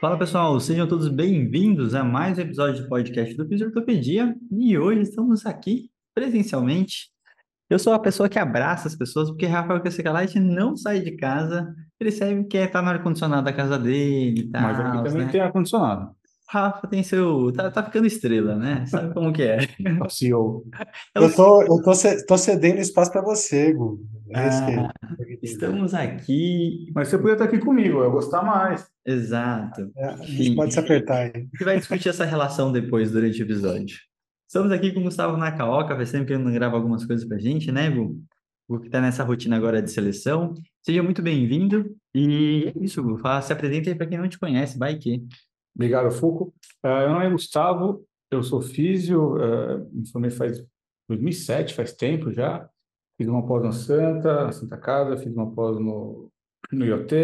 Fala pessoal, sejam todos bem-vindos a mais um episódio do podcast do Fisiortopedia e hoje estamos aqui presencialmente. Eu sou a pessoa que abraça as pessoas porque Rafael Cassicalite não sai de casa, ele sempre quer estar no ar-condicionado da casa dele e tal. Mas aqui também né? tem ar-condicionado. Rafa tem seu. Tá, tá ficando estrela, né? Sabe como que é? O CEO. É Eu tô, eu tô, tô cedendo espaço para você, Gu. É Ah, Estamos aqui. Mas você podia estar aqui comigo, eu ia gostar mais. Exato. É, a gente pode se apertar aí. A gente vai discutir essa relação depois, durante o episódio. Estamos aqui com o Gustavo Nakaoka, faz tempo que ele não grava algumas coisas pra gente, né, Gu? O que tá nessa rotina agora de seleção. Seja muito bem-vindo. E é isso, Gu. Fala, se apresenta aí pra quem não te conhece, vai que. Obrigado, Fuco. Eh, meu nome é Gustavo, eu sou físio, eh, me formei faz 2007, faz tempo já. Fiz uma pós na Santa, Santa Casa, fiz uma pós no, no IoT.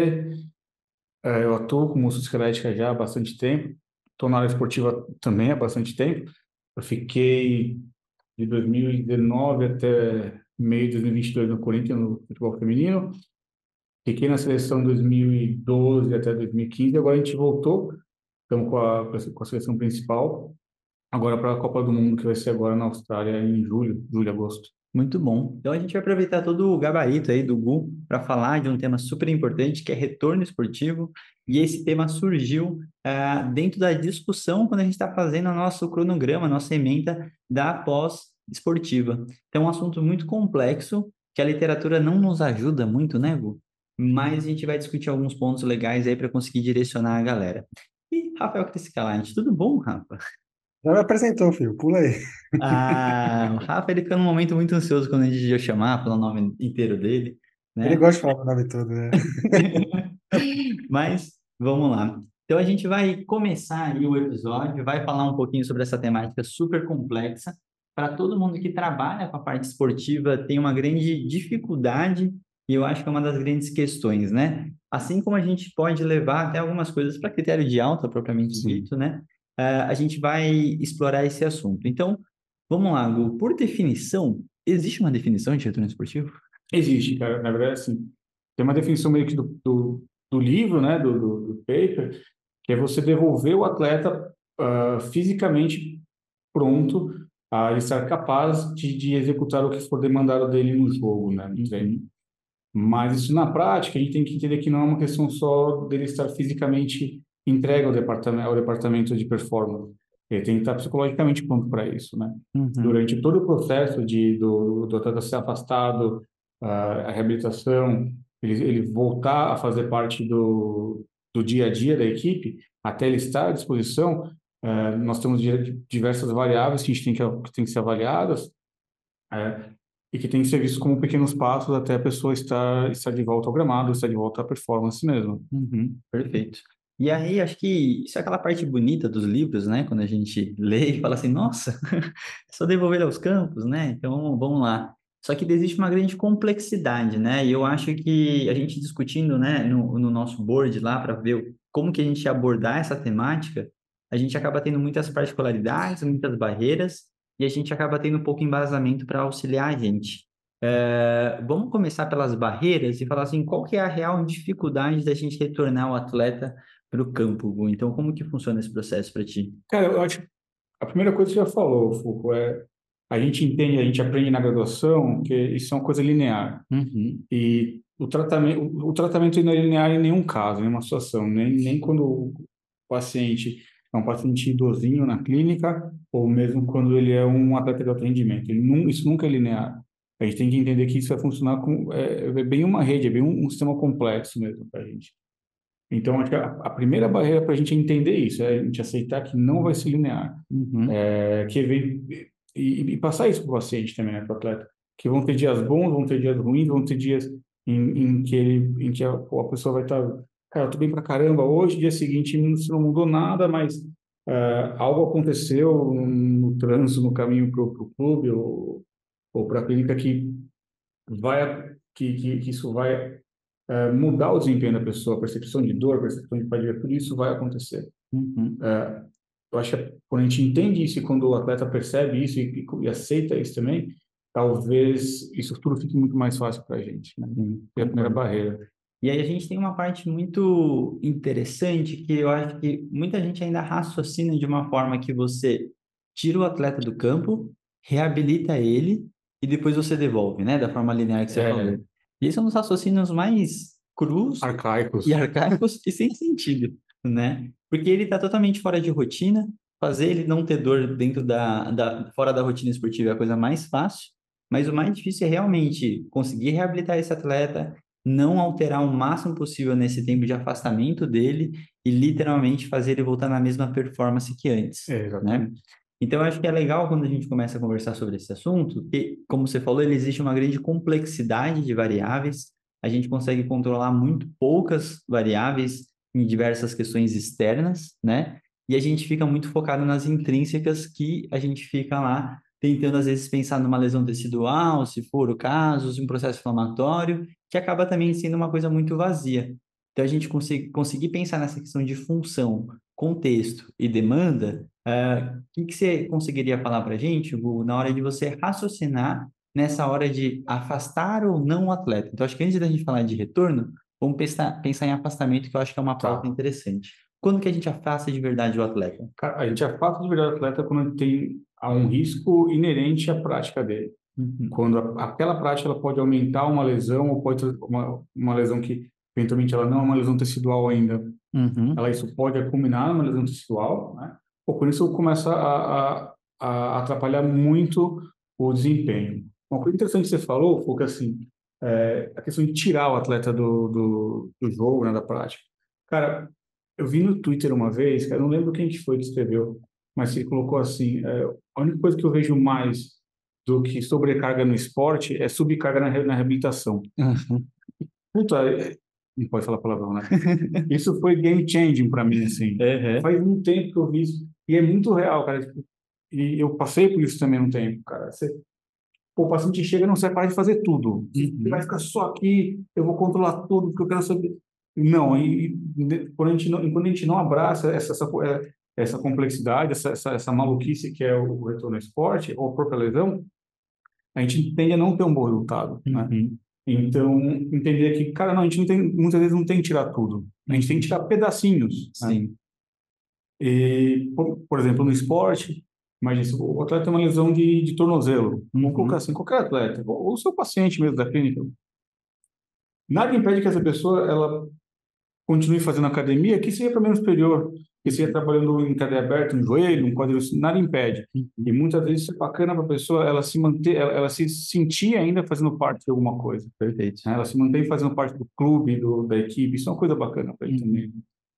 Eh, eu atuo com musculoesquelética já há bastante tempo. Estou na área esportiva também há bastante tempo. Eu fiquei de 2019 até meio de 2022 no Corinthians, no futebol feminino. Fiquei na seleção 2012 até 2015, agora a gente voltou, estamos com a, com a seleção principal, agora para a Copa do Mundo, que vai ser agora na Austrália em julho, julho, agosto. Muito bom. Então a gente vai aproveitar todo o gabarito aí do Gu para falar de um tema super importante que é retorno esportivo. E esse tema surgiu ah, dentro da discussão quando a gente está fazendo o nosso cronograma, nossa emenda da pós-esportiva. Então é um assunto muito complexo que a literatura não nos ajuda muito, né, Gu? Mas a gente vai discutir alguns pontos legais aí para conseguir direcionar a galera. E Rafael Criscalante, tudo bom, Rafa? Já me apresentou, filho. Pula aí. Ah, o Rafa, ele fica num momento muito ansioso quando a gente ia chamar pelo nome inteiro dele, né? Ele gosta de falar o nome todo, né? Mas vamos lá. Então a gente vai começar o episódio, vai falar um pouquinho sobre essa temática super complexa. Para todo mundo que trabalha com a parte esportiva, tem uma grande dificuldade e eu acho que é uma das grandes questões, né? Assim como a gente pode levar até algumas coisas para critério de alta, propriamente Sim. dito, né? Ah, a gente vai explorar esse assunto. Então, vamos lá, Gu. Por definição, existe uma definição de retorno esportivo? Existe, cara, na verdade, assim, tem uma definição meio que do, do, do livro, né, do, do, do paper, que é você devolver o atleta ah, fisicamente pronto a estar capaz de, de executar o que for demandado dele no jogo, né, no treino. Mas isso na prática, a gente tem que entender que não é uma questão só dele estar fisicamente entregue ao departamento, ao departamento de performance. Ele tem que estar psicologicamente pronto para isso, né? Durante todo o processo de, do, do atleta ser afastado, ah, a reabilitação, ele, ele voltar a fazer parte do, do dia a dia da equipe, até ele estar à disposição, eh, nós temos di- diversas variáveis que a gente tem que, que tem que ser avaliadas, eh, e que tem que ser visto como pequenos passos até a pessoa estar, estar de volta ao gramado, estar de volta à performance mesmo. Uhum, perfeito. E aí, acho que isso é aquela parte bonita dos livros, né? Quando a gente lê e fala assim, nossa, é só devolver aos campos, né? Então, vamos lá. Só que existe uma grande complexidade, né? E eu acho que a gente discutindo, né, no, no nosso board lá, para ver como que a gente ia abordar essa temática, a gente acaba tendo muitas particularidades, muitas barreiras, e a gente acaba tendo um pouco embasamento para auxiliar a gente. É, vamos começar pelas barreiras e falar assim, qual que é a real dificuldade da gente retornar o atleta para o campo, Gu? Então, como que funciona esse processo para ti? Cara, eu acho que a primeira coisa que você já falou, Foucault, é a gente entende, a gente aprende na graduação que isso é uma coisa linear. Uhum, E o tratamento, o, o tratamento não é linear em nenhum caso, em nenhuma situação, nem, nem quando o paciente é um paciente idosinho na clínica, ou mesmo quando ele é um atleta de alto rendimento. Ele nun- isso nunca é linear. A gente tem que entender que isso vai funcionar com, é, é bem uma rede, é bem um, um sistema complexo mesmo para a gente. Então, acho que a, primeira barreira para a gente entender isso é a gente aceitar que não vai ser linear. uhum, É, que vem, e, e passar isso para o paciente também, né, para o atleta. Que vão ter dias bons, vão ter dias ruins, vão ter dias em, em que ele, em que a, a pessoa vai estar, tá, cara, eu tô bem pra caramba hoje, dia seguinte não mudou nada, mas uh, algo aconteceu no, trânsito, no caminho pro, pro clube ou, ou para a clínica que vai, que, que, que isso vai uh, mudar o desempenho da pessoa, percepção de dor, percepção de fadiga, tudo isso vai acontecer. Uhum. Uh, eu acho que quando a gente entende isso e quando o atleta percebe isso e, e, aceita isso também, talvez isso tudo fique muito mais fácil para a gente. Né? É a primeira barreira. E aí a gente tem uma parte muito interessante que eu acho que muita gente ainda raciocina de uma forma que você tira o atleta do campo, reabilita ele e depois você devolve, né? Da forma linear que você é. falou. E esses são os raciocínios mais crus arcaicos e arcaicos e sem sentido, né? Porque ele está totalmente fora de rotina. Fazer ele não ter dor dentro da, da fora da rotina esportiva é a coisa mais fácil. Mas o mais difícil é realmente conseguir reabilitar esse atleta, não alterar o máximo possível nesse tempo de afastamento dele e literalmente fazer ele voltar na mesma performance que antes, é, né? Então, eu acho que é legal quando a gente começa a conversar sobre esse assunto, que, como você falou, ele existe uma grande complexidade de variáveis, a gente consegue controlar muito poucas variáveis em diversas questões externas, né? E a gente fica muito focado nas intrínsecas que a gente fica lá tentando às vezes pensar numa lesão tecidual, se for o caso, um processo inflamatório, que acaba também sendo uma coisa muito vazia. Então, a gente conseguir, pensar nessa questão de função, contexto e demanda, o uh, que, que você conseguiria falar para a gente, Hugo, na hora de você raciocinar nessa hora de afastar ou não o atleta? Então, acho que antes da gente falar de retorno, vamos pensar, pensar em afastamento, que eu acho que é uma pauta tá. interessante. Quando que a gente afasta de verdade o atleta? A gente afasta de verdade o atleta quando tem há um risco inerente à prática dele. Uhum. Quando a, aquela prática ela pode aumentar uma lesão ou pode uma, uma lesão que eventualmente ela não é uma lesão tecidual ainda, uhum. ela isso pode culminar numa lesão tecidual, né? Ou com isso começa a, a, a, atrapalhar muito o desempenho. Uma coisa interessante que você falou foi que assim é, a questão de tirar o atleta do, do, do jogo, né, da prática. Cara, eu vi no Twitter uma vez, cara, não lembro quem que foi que escreveu, mas ele colocou assim: é, a única coisa que eu vejo mais do que sobrecarga no esporte é subcarga na, na reabilitação. Uhum. Puta, é, não pode falar palavrão, né? isso foi game changing para mim, assim. Uhum. Faz um tempo que eu vi isso. E é muito real, cara. Tipo, e eu passei por isso também um tempo, cara. Você, pô, o paciente chega e não sai parar de fazer tudo. Uhum. Ele vai ficar só aqui, eu vou controlar tudo, porque eu quero saber. Não, e, e quando, a gente não quando a gente não abraça essa, essa, é, essa complexidade, essa, essa, essa maluquice que é o retorno ao esporte, ou a própria lesão, a gente tende a não ter um bom resultado, né? uhum. né? Então, entender que, cara, não, a gente não tem, muitas vezes não tem que tirar tudo. A gente tem que tirar pedacinhos. Né? Sim. Né? E, por, por, exemplo, no esporte, imagina, o atleta tem uma lesão de, de tornozelo. Vamos uhum. colocar assim, qualquer atleta, ou o seu paciente mesmo da clínica. Nada impede que essa pessoa, ela continue fazendo academia, que seja para menos superior que seja trabalhando em cadeia aberta, um joelho, um quadril, nada impede. E muitas vezes isso é bacana para a pessoa, ela se manter, ela, ela, se sentir ainda fazendo parte de alguma coisa. Perfeito. Ela se mantém fazendo parte do clube, do, da equipe, isso é uma coisa bacana para ele também.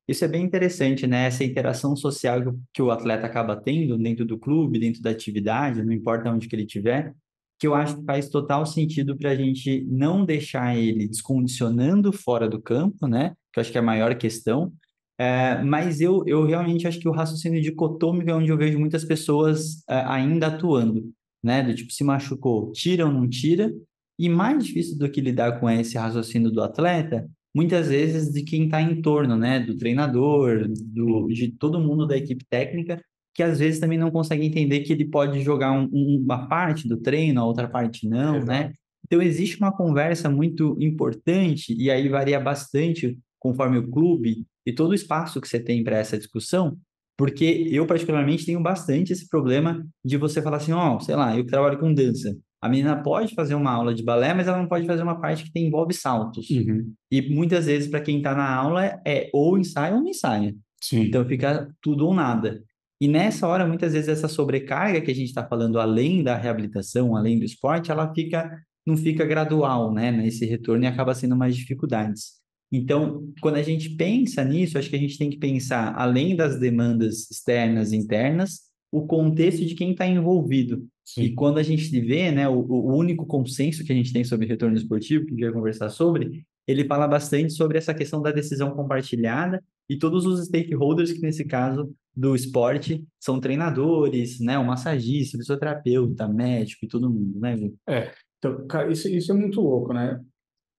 Isso é bem interessante, né? Essa interação social que o atleta acaba tendo dentro do clube, dentro da atividade, não importa onde que ele estiver, que eu acho que faz total sentido para a gente não deixar ele descondicionando fora do campo, né? Que eu acho que é a maior questão, é, mas eu, eu realmente acho que o raciocínio dicotômico é onde eu vejo muitas pessoas é, ainda atuando, né? Do tipo, se machucou, tira ou não tira? E mais difícil do que lidar com esse raciocínio do atleta, muitas vezes de quem está em torno, né? Do treinador, do, de todo mundo da equipe técnica, que às vezes também não consegue entender que ele pode jogar um, uma parte do treino, a outra parte não, né? Exato. né? Então, existe uma conversa muito importante, e aí varia bastante conforme o clube e todo o espaço que você tem para essa discussão, porque eu, particularmente, tenho bastante esse problema de você falar assim, ó, oh, sei lá, eu trabalho com dança. A menina pode fazer uma aula de balé, mas ela não pode fazer uma parte que tem, envolve saltos. Uhum. E muitas vezes, para quem está na aula, é ou ensaia ou não ensaia. Sim. Então fica tudo ou nada. E nessa hora, muitas vezes, essa sobrecarga que a gente está falando, além da reabilitação, além do esporte, ela fica não fica gradual, né, nesse retorno e acaba sendo mais dificuldades. Então, quando a gente pensa nisso, acho que a gente tem que pensar, além das demandas externas e internas, o contexto de quem está envolvido. Sim. E quando a gente vê, né, o, o único consenso que a gente tem sobre retorno esportivo, que a gente vai conversar sobre, ele fala bastante sobre essa questão da decisão compartilhada e todos os stakeholders que, nesse caso do esporte, são treinadores, né, o massagista, o fisioterapeuta, médico e todo mundo, né, Ju? É, então, cara, isso, isso é muito louco, né?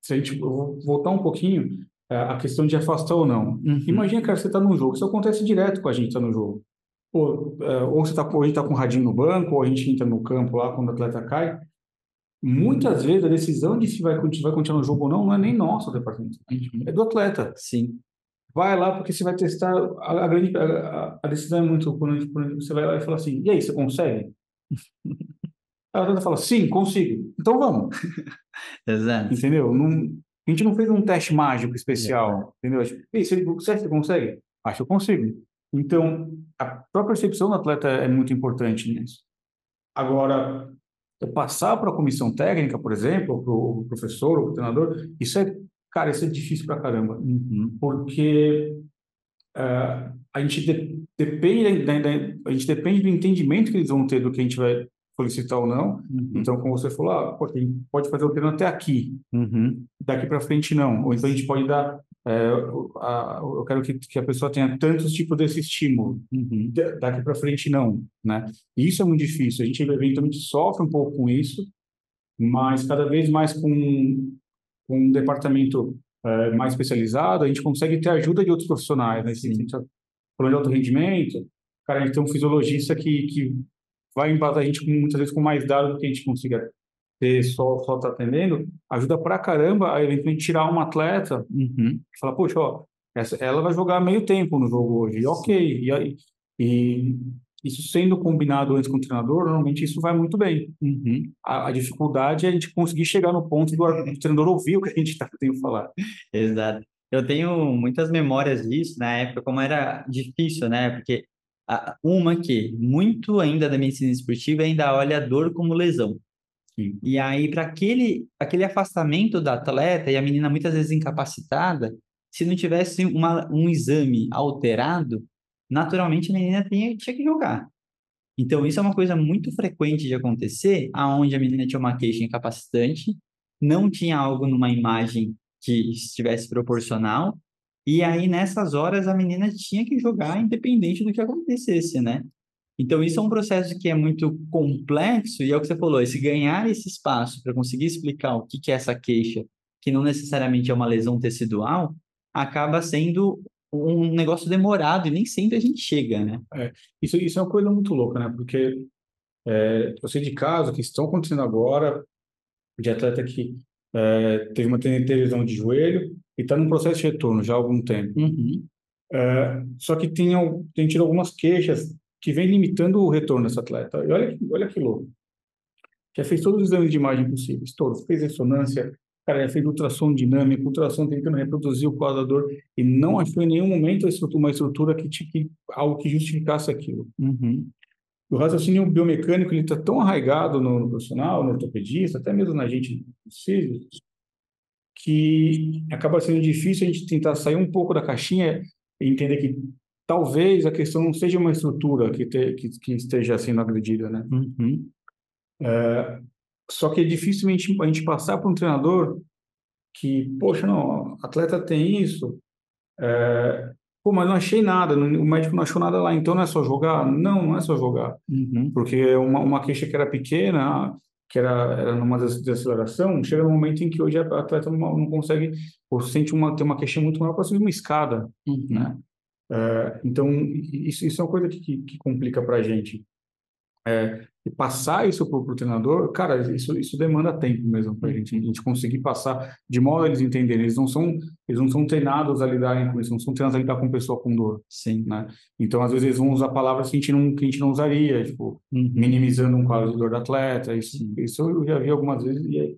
Se a gente eu vou voltar um pouquinho, é, a questão de afastar ou não. Uhum. Imagina, cara, você está num jogo, isso acontece direto com a gente tá no jogo. Ou, é, ou você está a gente tá com o radinho no banco, ou a gente entra no campo lá quando o atleta cai. Muitas vezes a decisão de se vai, se vai continuar no jogo ou não não é nem nosso departamento, é do atleta. Sim. Vai lá porque você vai testar. A, a grande, a, a, decisão é muito. Quando, a quando você vai lá e fala assim: e aí, você consegue? Aí o atleta fala: sim, consigo. Então vamos. Exato. Entendeu? Não, a gente não fez um teste mágico especial, entendeu? Tipo, "Ei, você, você que consegue? Acho que eu consigo. Então, a própria percepção do atleta é muito importante nisso. Agora, passar para a comissão técnica, por exemplo, para o professor, ou para o treinador, isso é, cara, isso é difícil pra caramba, Uhum. porque eh, a gente de- depende da, da- a gente depende do entendimento que eles vão ter do que a gente vai solicitar ou não. Uhum. Então, como você falou, ah, pô, a gente pode fazer o treino até aqui, Uhum. daqui para frente não. Ou então a gente pode dar, é, a- eu quero que, que a pessoa tenha tantos tipos desse estímulo, Uhum. Da- daqui para frente não, né? Isso é muito difícil. A gente eventualmente sofre um pouco com isso, mas cada vez mais com, com um departamento é, mais especializado, a gente consegue ter ajuda de outros profissionais, né? Se a gente falando de alto rendimento, cara, a gente tem um fisiologista que, que vai embasar a gente muitas vezes com mais dados do que a gente consiga ter só só tá atendendo, ajuda pra caramba a eventualmente tirar um atleta Uhum. e falar, poxa, ó, essa, ela vai jogar meio tempo no jogo hoje, e ok, e, aí- e isso sendo combinado antes com o treinador, normalmente isso vai muito bem. Uhum. A, a dificuldade é a gente conseguir chegar no ponto do, do treinador ouvir o que a gente está tentando falar. Exato. Eu tenho muitas memórias disso na época, como era difícil, né? Porque uma que muito ainda da medicina esportiva ainda olha a dor como lesão. Sim. E aí, para aquele, aquele afastamento da atleta e a menina muitas vezes incapacitada, se não tivesse uma, um exame alterado, naturalmente a menina tinha, tinha que jogar. Então, isso é uma coisa muito frequente de acontecer, aonde a menina tinha uma queixa incapacitante, não tinha algo numa imagem que estivesse proporcional, e aí nessas horas a menina tinha que jogar independente do que acontecesse, né? Então, isso é um processo que é muito complexo, e é o que você falou, esse ganhar esse espaço para conseguir explicar o que que é essa queixa, que não necessariamente é uma lesão tecidual, acaba sendo um negócio demorado e nem sempre a gente chega, né? Isso, isso é uma coisa muito louca, né? Porque é, eu sei de casos que estão acontecendo agora, de atleta que é, teve uma lesão de joelho e está num processo de retorno já há algum tempo. Uhum. É, só que tem, tem tido algumas queixas que vem limitando o retorno desse atleta. E olha, olha que louco. Já fez todos os exames de imagem possíveis, todos. Fez ressonância, cara, já fez ultrassom dinâmico, ultrassom tentando reproduzir o quadro da dor e não achou em nenhum momento estrutura- uma estrutura que, que algo que justificasse aquilo. Uhum. O raciocínio biomecânico ele está tão arraigado no, no profissional, no ortopedista, até mesmo na gente dos físicos, que acaba sendo difícil a gente tentar sair um pouco da caixinha e entender que talvez a questão não seja uma estrutura que, te, que, que esteja sendo agredida, né? Uhum. Só que é dificilmente a gente passar para um treinador que, poxa, não, atleta tem isso, é, pô, mas não achei nada, o médico não achou nada lá, então não é só jogar? Não, não é só jogar. Uhum. porque uma, uma queixa que era pequena, que era, era numa des- desaceleração, chega no momento em que hoje a atleta não, não consegue, ou sente uma, tem uma queixa muito maior para subir uma escada, Uhum. né? É, então, isso, isso é uma coisa que, que, complica para a gente. É, e passar isso para o treinador, cara, isso, isso demanda tempo mesmo para a gente, a gente conseguir passar de modo a eles entenderem. Eles não são, eles não são treinados a lidarem com isso, não são treinados a lidar com pessoa com dor, Sim. né? Então, às vezes, eles vão usar palavras que a gente não, que a gente não usaria, tipo, Uhum. minimizando um quadro de dor do atleta. Isso, isso eu já vi algumas vezes. E,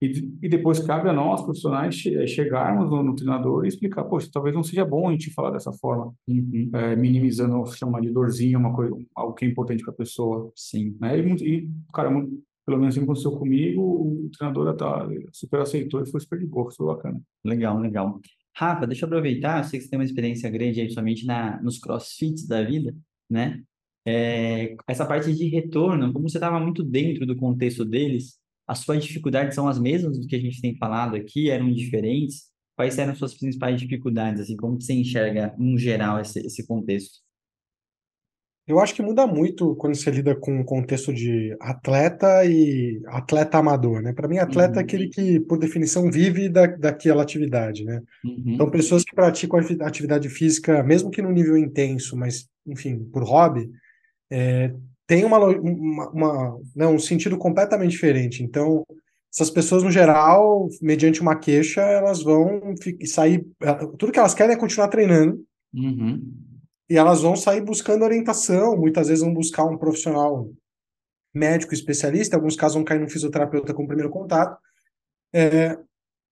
e, e depois cabe a nós, profissionais, che- chegarmos no, no treinador e explicar: poxa, talvez não seja bom a gente falar dessa forma, Uhum. é, minimizando, chamar de dorzinha, uma coisa, algo que é importante para a pessoa. Sim. Né? E, e, cara, pelo menos assim aconteceu comigo, o treinador tá, super aceitou e foi super de boa, foi bacana. Legal, legal. Rafa, deixa eu aproveitar, eu sei que você tem uma experiência grande aí, somente na, nos crossfits da vida, né? é, essa parte de retorno, como você estava muito dentro do contexto deles, as suas dificuldades são as mesmas do que a gente tem falado aqui, eram diferentes? Quais eram as suas principais dificuldades, assim, como você enxerga, no geral, esse, esse contexto? Eu acho que muda muito quando você lida com o contexto de atleta e atleta amador, né? Para mim, atleta é Uhum. aquele que, por definição, vive da, daquela atividade, né? Então, Uhum. pessoas que praticam ati- atividade física, mesmo que num nível intenso, mas, enfim, por hobby, é, tem uma, uma, uma, né, um sentido completamente diferente. Então, essas pessoas, no geral, mediante uma queixa, elas vão sair. eh, Tudo que elas querem é continuar treinando Uhum. e elas vão sair buscando orientação. Muitas vezes vão buscar um profissional médico especialista, em alguns casos vão cair num fisioterapeuta como primeiro contato. É,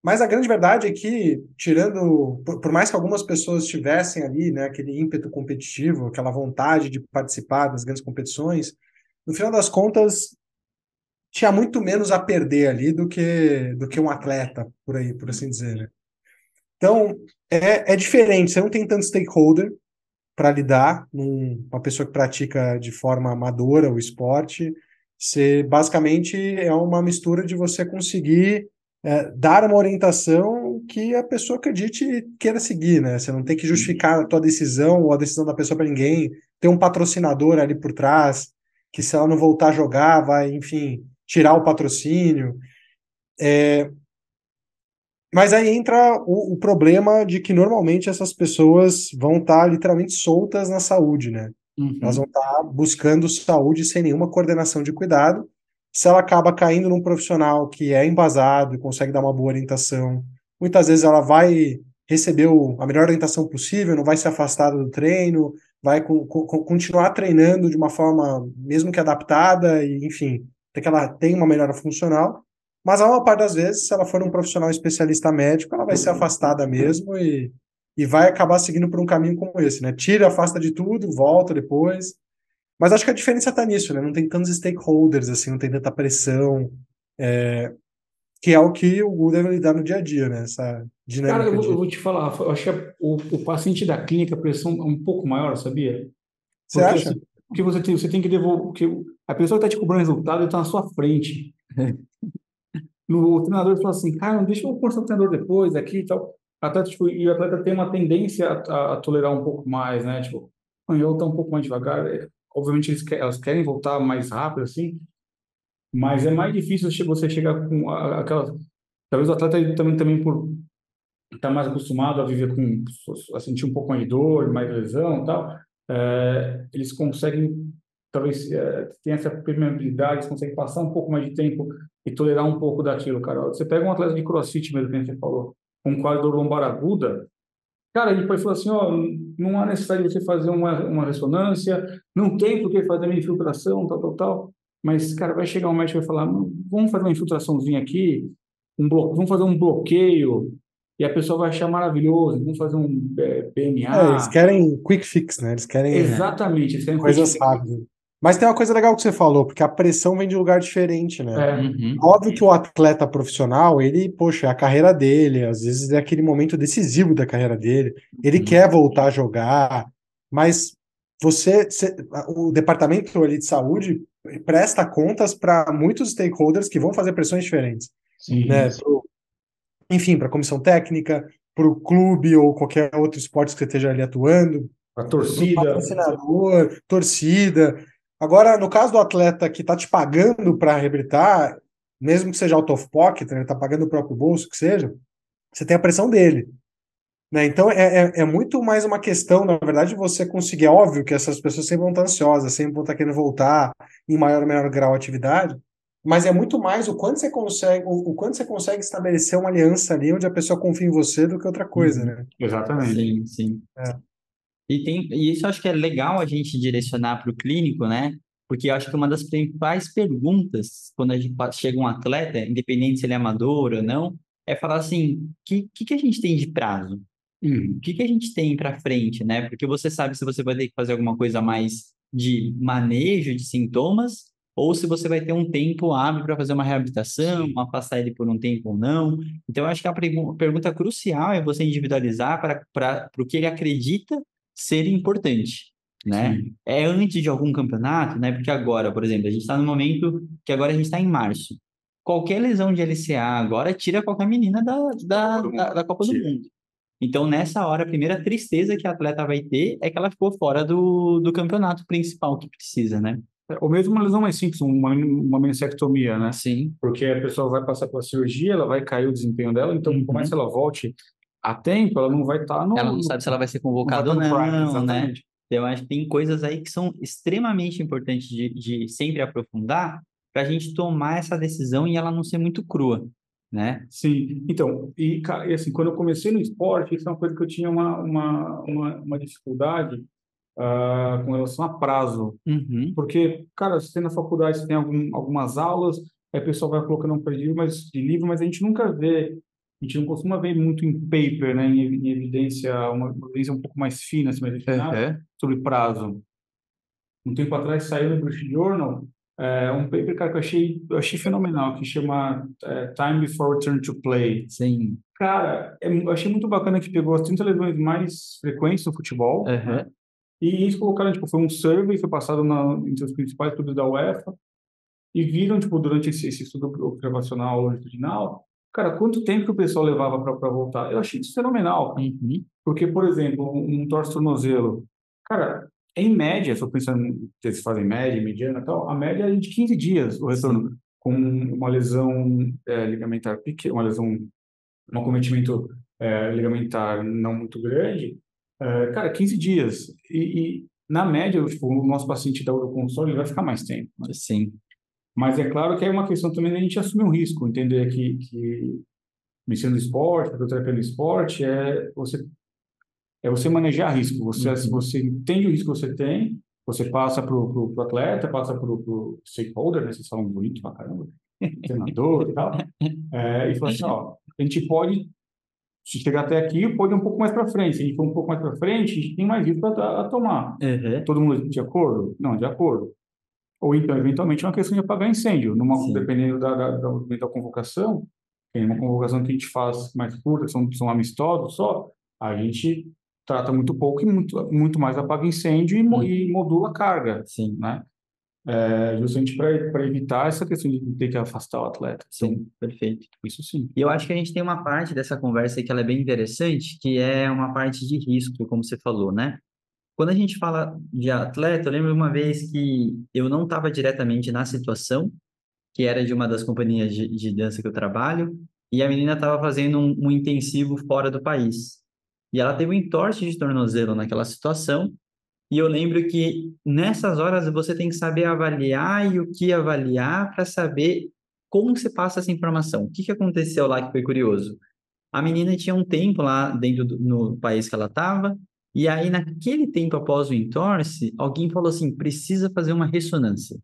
mas a grande verdade é que, tirando, por, por mais que algumas pessoas tivessem ali, né, aquele ímpeto competitivo, aquela vontade de participar das grandes competições, no final das contas, tinha muito menos a perder ali do que, do que um atleta, por aí, por assim dizer, né? Então, é, é diferente, você não tem tanto stakeholder para lidar num, uma pessoa que pratica de forma amadora o esporte. Você, basicamente, é uma mistura de você conseguir é, dar uma orientação que a pessoa acredite e queira seguir, né? Você não tem que justificar a tua decisão ou a decisão da pessoa para ninguém. Tem um patrocinador ali por trás que se ela não voltar a jogar, vai, enfim, tirar o patrocínio. É... Mas aí entra o, o, problema de que normalmente essas pessoas vão estar tá literalmente soltas na saúde, né? Uhum. Elas vão estar tá buscando saúde sem nenhuma coordenação de cuidado. Se ela acaba caindo num profissional que é embasado e consegue dar uma boa orientação, muitas vezes ela vai receber a melhor orientação possível, não vai se afastar do treino, vai co co continuar treinando de uma forma, mesmo que adaptada, e enfim, até que ela tenha uma melhora funcional. Mas a maior parte das vezes, se ela for um profissional especialista médico, ela vai ser afastada mesmo e, e vai acabar seguindo por um caminho como esse, né? Tira, afasta de tudo, volta depois. Mas acho que a diferença está nisso, né? Não tem tantos stakeholders, assim, não tem tanta pressão, é... que é o que o Google deve lidar no dia a dia, né? Essa dinâmica. Cara, eu vou, de... eu vou te falar, eu acho que o, o, paciente da clínica a pressão é um pouco maior, sabia? Você porque, acha? Assim, porque você tem, você tem que devolver, a pessoa que está te cobrando resultado está na sua frente. no, o treinador fala assim, cara, deixa eu conversar com o treinador depois aqui e tal. Atleta, tipo, e o atleta tem uma tendência a, a, a tolerar um pouco mais, né? Tipo, eu tá um pouco mais devagar. Obviamente, querem, elas querem voltar mais rápido, assim, mas é mais difícil você chegar com aquela. Talvez o atleta também, também por estar tá mais acostumado a viver com. a sentir um pouco mais de dor, mais lesão e tal, é, eles conseguem. Talvez é, tenha essa permeabilidade, eles conseguem passar um pouco mais de tempo e tolerar um pouco daquilo, cara. Você pega um atleta de crossfit mesmo, que você falou, com quadro lombar aguda, cara, ele foi falar assim, ó, não há necessidade de você fazer uma, uma ressonância, não tem por que fazer uma infiltração, tal, tal, tal, mas, cara, vai chegar um médico e vai falar, vamos fazer uma infiltraçãozinha aqui, um bloco, vamos fazer um bloqueio, e a pessoa vai achar maravilhoso, vamos fazer um é, BMA. É, eles querem quick fix, né? Eles querem Exatamente, eles querem coisas rápidas. Mas tem uma coisa legal que você falou, porque a pressão vem de lugar diferente, né? É. Uhum. Óbvio que o atleta profissional, ele, poxa, é a carreira dele, às vezes é aquele momento decisivo da carreira dele, ele Uhum. quer voltar a jogar, mas você, você- o departamento ali de saúde presta contas para muitos stakeholders que vão fazer pressões diferentes, Sim, né? Pro- enfim, para a comissão técnica, para o clube ou qualquer outro esporte que você esteja ali atuando, a torcida. patrocinador, torcida. Agora, no caso do atleta que está te pagando para reabilitar, mesmo que seja out of pocket, né, ele está pagando o próprio bolso, que seja, você tem a pressão dele. Né? Então, é, é, é muito mais uma questão, na verdade, de você conseguir. É óbvio que essas pessoas sempre vão estar ansiosas, sempre vão estar querendo voltar em maior ou menor grau à atividade, mas é muito mais o quanto você consegue, o, o quanto você consegue estabelecer uma aliança ali onde a pessoa confia em você do que outra coisa, Uhum. né? Exatamente. Sim, sim. É. E, tem, e isso acho que é legal a gente direcionar para o clínico, né? Porque eu acho que uma das principais perguntas, quando a gente chega um atleta, independente se ele é amador ou não, é falar assim: o que, que, que a gente tem de prazo? Uhum. O que, que a gente tem para frente, né? Porque você sabe se você vai ter que fazer alguma coisa mais de manejo de sintomas, ou se você vai ter um tempo hábil para fazer uma reabilitação, Sim. afastar ele por um tempo ou não. Então, acho que a pergunta crucial é você individualizar para o que ele acredita ser importante. né? Sim. É antes de algum campeonato, né? Porque agora, por exemplo, a gente está no momento que agora a gente está em março. Qualquer lesão de LCA agora tira qualquer menina da, da, Copa do da, da Copa do Tira. Mundo. Então, nessa hora, a primeira tristeza que a atleta vai ter é que ela ficou fora do, do campeonato principal que precisa, né? Ou mesmo uma lesão mais simples, uma, uma mensectomia, né? Sim. Porque a pessoa vai passar pela cirurgia, ela vai cair o desempenho dela, então, Uhum. por mais que ela volte a tempo, ela não vai estar no. Ela não sabe se ela vai ser não vai convocada ou estar no não, prime, né? Então, eu acho que tem coisas aí que são extremamente importantes de, de sempre aprofundar para a gente tomar essa decisão e ela não ser muito crua, né? Sim, então, e, e assim, quando eu comecei no esporte, isso é uma coisa que eu tinha uma, uma, uma, uma dificuldade ah, com relação a prazo. Uhum. Porque, cara, você tem na faculdade, você tem algum, algumas aulas, aí o pessoal vai colocando um pedido mas, de livro, mas a gente nunca vê, a gente não costuma ver muito em paper, né, em, em evidência, uma, uma evidência um pouco mais fina, assim, mais Uhum. sobre prazo. Um tempo atrás saiu no British Journal é, um paper, cara, que eu achei, eu achei fenomenal, que chama é, Time Before Return to Play. Sim. Cara, é, eu achei muito bacana que pegou as 30 lesões mais frequentes no futebol, Uhum. né? E eles colocaram, tipo, foi um survey, foi passado na, entre os principais clubes da UEFA, e viram, tipo, durante esse, esse estudo observacional longitudinal, cara, quanto tempo que o pessoal levava para voltar. Eu achei isso fenomenal. Uhum. porque, por exemplo, um, um torce tornozelo, cara, em média, se eu pensando, se eles fazem média, mediana e tal, a média é de 15 dias o retorno, com uma lesão é, ligamentar pequena, uma lesão, um acometimento é, ligamentar não muito grande, é, cara, 15 dias. E, e, na média, tipo, o nosso paciente da console ele vai ficar mais tempo. né? Sim. Mas é claro que é uma questão também da gente assumir um risco, entender que, que medicina do esporte, fisioterapia do esporte, é você, é você manejar risco. Você, Uhum. se você entende o risco que você tem, você passa para o atleta, passa para o stakeholder, né? Vocês falam bonito pra caramba, treinador e tal, é, e fala assim, ó, a gente pode se chegar até aqui, pode ir um pouco mais para frente. Se a gente for um pouco mais para frente, a gente tem mais risco a, a tomar. Uhum. Todo mundo de acordo? Não, de acordo. Ou então, eventualmente, uma questão de apagar incêndio. Numa, Sim. dependendo da, da, da, da convocação, tem uma convocação que a gente faz mais curta, são, são amistosos só, a gente trata muito pouco e muito, muito mais apaga incêndio e, mo- Hum. e modula a carga, Sim. né? É, justamente para evitar essa questão de ter que afastar o atleta. Então, Sim. Perfeito. isso sim. E eu acho que a gente tem uma parte dessa conversa que ela é bem interessante, que é uma parte de risco, como você falou, né? Quando a gente fala de atleta, eu lembro uma vez que eu não estava diretamente na situação, que era de uma das companhias de, de dança que eu trabalho, e a menina estava fazendo um, um intensivo fora do país. E ela teve um entorse de tornozelo naquela situação, e eu lembro que nessas horas você tem que saber avaliar e o que avaliar para saber como você passa essa informação. O que, que aconteceu lá que foi curioso? A menina tinha um tempo lá dentro do no país que ela estava, e aí naquele tempo após o entorse, alguém falou assim, precisa fazer uma ressonância.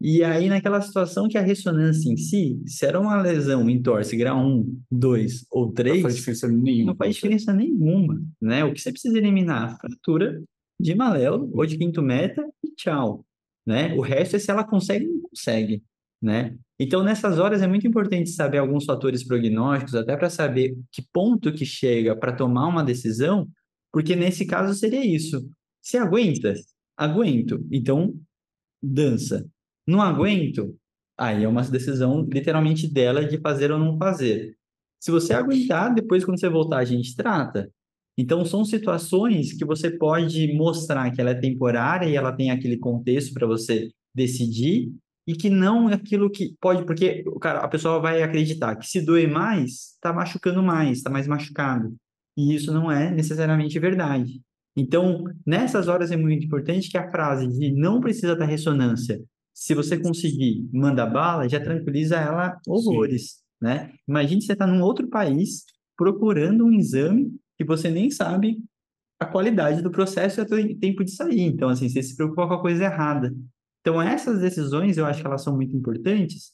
E aí naquela situação que a ressonância em si, se era uma lesão entorse grau 1, 2 ou 3, Não faz diferença nenhuma. não faz diferença nenhuma, né? O que você precisa eliminar? A fratura de malelo ou de quinto meta e tchau, né? O resto é se ela consegue ou não consegue, né? Então, nessas horas é muito importante saber alguns fatores prognósticos, até para saber que ponto que chega para tomar uma decisão, porque nesse caso seria isso. Se aguenta? Aguento. Então, dança. Não aguento? Aí é uma decisão literalmente dela de fazer ou não fazer. Se você aguentar, depois quando você voltar, a gente trata. Então, são situações que você pode mostrar que ela é temporária e ela tem aquele contexto para você decidir e que não é aquilo que pode, porque cara, a pessoa vai acreditar que se doer mais, está machucando mais, está mais machucado. E isso não é necessariamente verdade. Então, nessas horas é muito importante que a frase de não precisa da ressonância, se você conseguir mandar bala, já tranquiliza ela horrores, né? Imagine você está num outro país procurando um exame que você nem sabe a qualidade do processo e o tempo de sair. Então, assim, você se preocupa com a coisa errada. Então, essas decisões, eu acho que elas são muito importantes,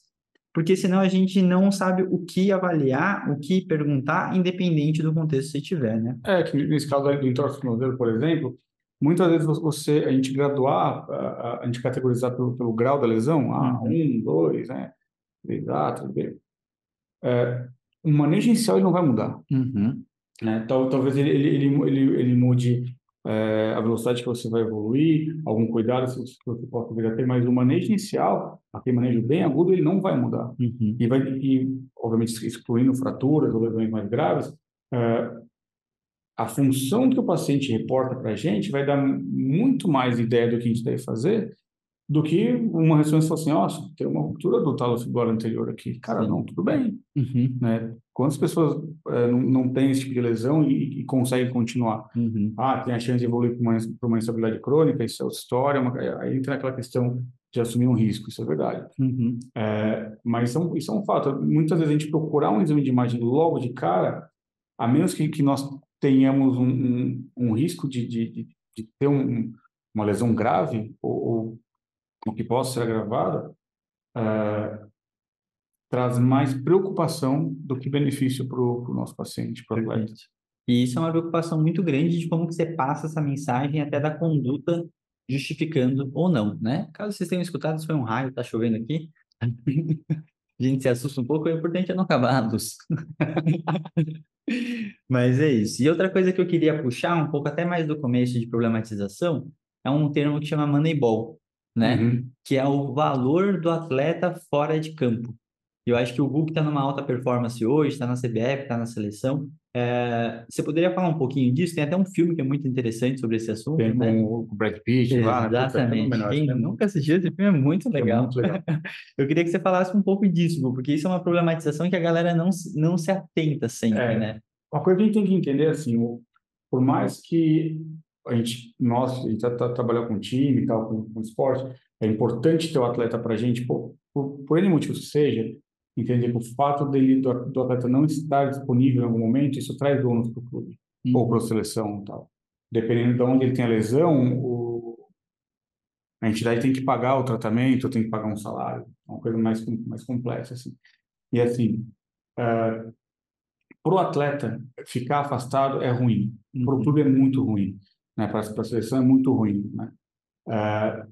porque senão a gente não sabe o que avaliar, o que perguntar, independente do contexto que você tiver, né? É, que nesse caso do entorse tornozelo, por exemplo, muitas vezes você, a gente graduar, a, a gente categorizar pelo, pelo grau da lesão, ah, Uhum. um, dois, né, três A, três B, é, o manejo inicial ele não vai mudar, Uhum. né? Tal, talvez ele, ele, ele, ele, ele mude é, a velocidade que você vai evoluir, algum cuidado se você, você possa vir a ter, mas o manejo inicial, aquele manejo bem agudo, ele não vai mudar. Uhum. E, vai, e, obviamente, excluindo fraturas ou lesões mais graves, é, a função que o paciente reporta para a gente vai dar muito mais ideia do que a gente deve fazer do que uma ressonância assim, nossa, tem uma ruptura do talo fibular anterior aqui. Cara, não, tudo bem. Uhum. Né? Quantas pessoas é, não, não têm esse tipo de lesão e, e conseguem continuar? Uhum. Ah, tem a chance de evoluir para uma, uma instabilidade crônica, isso é outra história, uma, aí entra aquela questão de assumir um risco, isso é verdade. Uhum. É, mas isso é, um, isso é um fato. Muitas vezes a gente procurar um exame de imagem logo de cara, a menos que, que nós tenhamos um, um, um risco de, de, de, ter um, uma lesão grave ou, ou que possa ser agravada, uh, traz mais preocupação do que benefício para o nosso paciente, para o atleta. E isso é uma preocupação muito grande de como que você passa essa mensagem até da conduta justificando ou não, né? Caso vocês tenham escutado, isso foi um raio, tá chovendo aqui. a gente se assusta um pouco, o importante é não acabar a luz. Mas é isso. E outra coisa que eu queria puxar um pouco até mais do começo de problematização é um termo que chama Moneyball, né? Uhum. Que é o valor do atleta fora de campo. Eu acho que o Hulk está numa alta performance hoje, está na CBF, está na seleção. É, você poderia falar um pouquinho disso? Tem até um filme que é muito interessante sobre esse assunto. Tem né? com o Brad Pitt lá. né? Exatamente. Puta, é Quem nunca assistiu esse filme é muito é legal. muito legal. Eu queria que você falasse um pouco disso, porque isso é uma problematização que a galera não, se- não se atenta sempre, É. né? Uma coisa que a gente tem que entender assim, por mais que a gente, nós, a gente tá, tá, com time e tal, com, com esporte, é importante ter o atleta para a gente, por, por, por N motivos que seja, entender que o fato dele, do, do atleta não estar disponível em algum momento, isso traz ônus para o clube, ou para a seleção tal. Dependendo de onde ele tem a lesão, o, a entidade tem que pagar o tratamento, tem que pagar um salário, é uma coisa mais, mais complexa, assim. E assim, para o atleta ficar afastado é ruim, para o Uhum. clube é muito ruim, né? Para a seleção é muito ruim, né? É,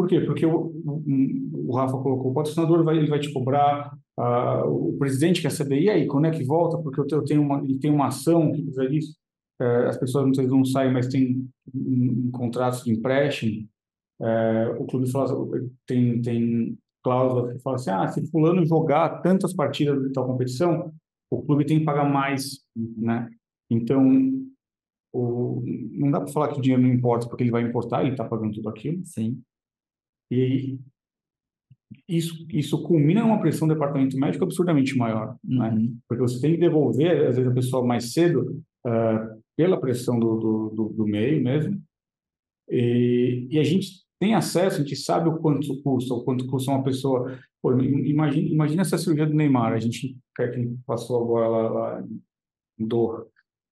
por quê? Porque o, o, o Rafa colocou, o patrocinador vai, ele vai te cobrar, o presidente quer saber, e aí, quando é que volta? Porque eu tenho uma, ele tem uma ação que precisa disso. É, as pessoas muitas vezes não saem, mas tem um, um contratos de empréstimo. É, o clube fala, tem, tem cláusula que fala assim, ah, se fulano jogar tantas partidas de tal competição, o clube tem que pagar mais, né? Então, o, não dá para falar que o dinheiro não importa, porque ele vai importar, ele está pagando tudo aquilo. Sim. E isso, isso culmina numa pressão do departamento médico absurdamente maior, né? Uhum. Porque você tem que devolver, às vezes, a pessoa mais cedo, ah, pela pressão do, do, do, do meio mesmo. E, e a gente tem acesso, a gente sabe o quanto custa, o quanto custa uma pessoa. Pô, imagina, imagina essa cirurgia do Neymar, a gente que passou agora lá, lá em Doha.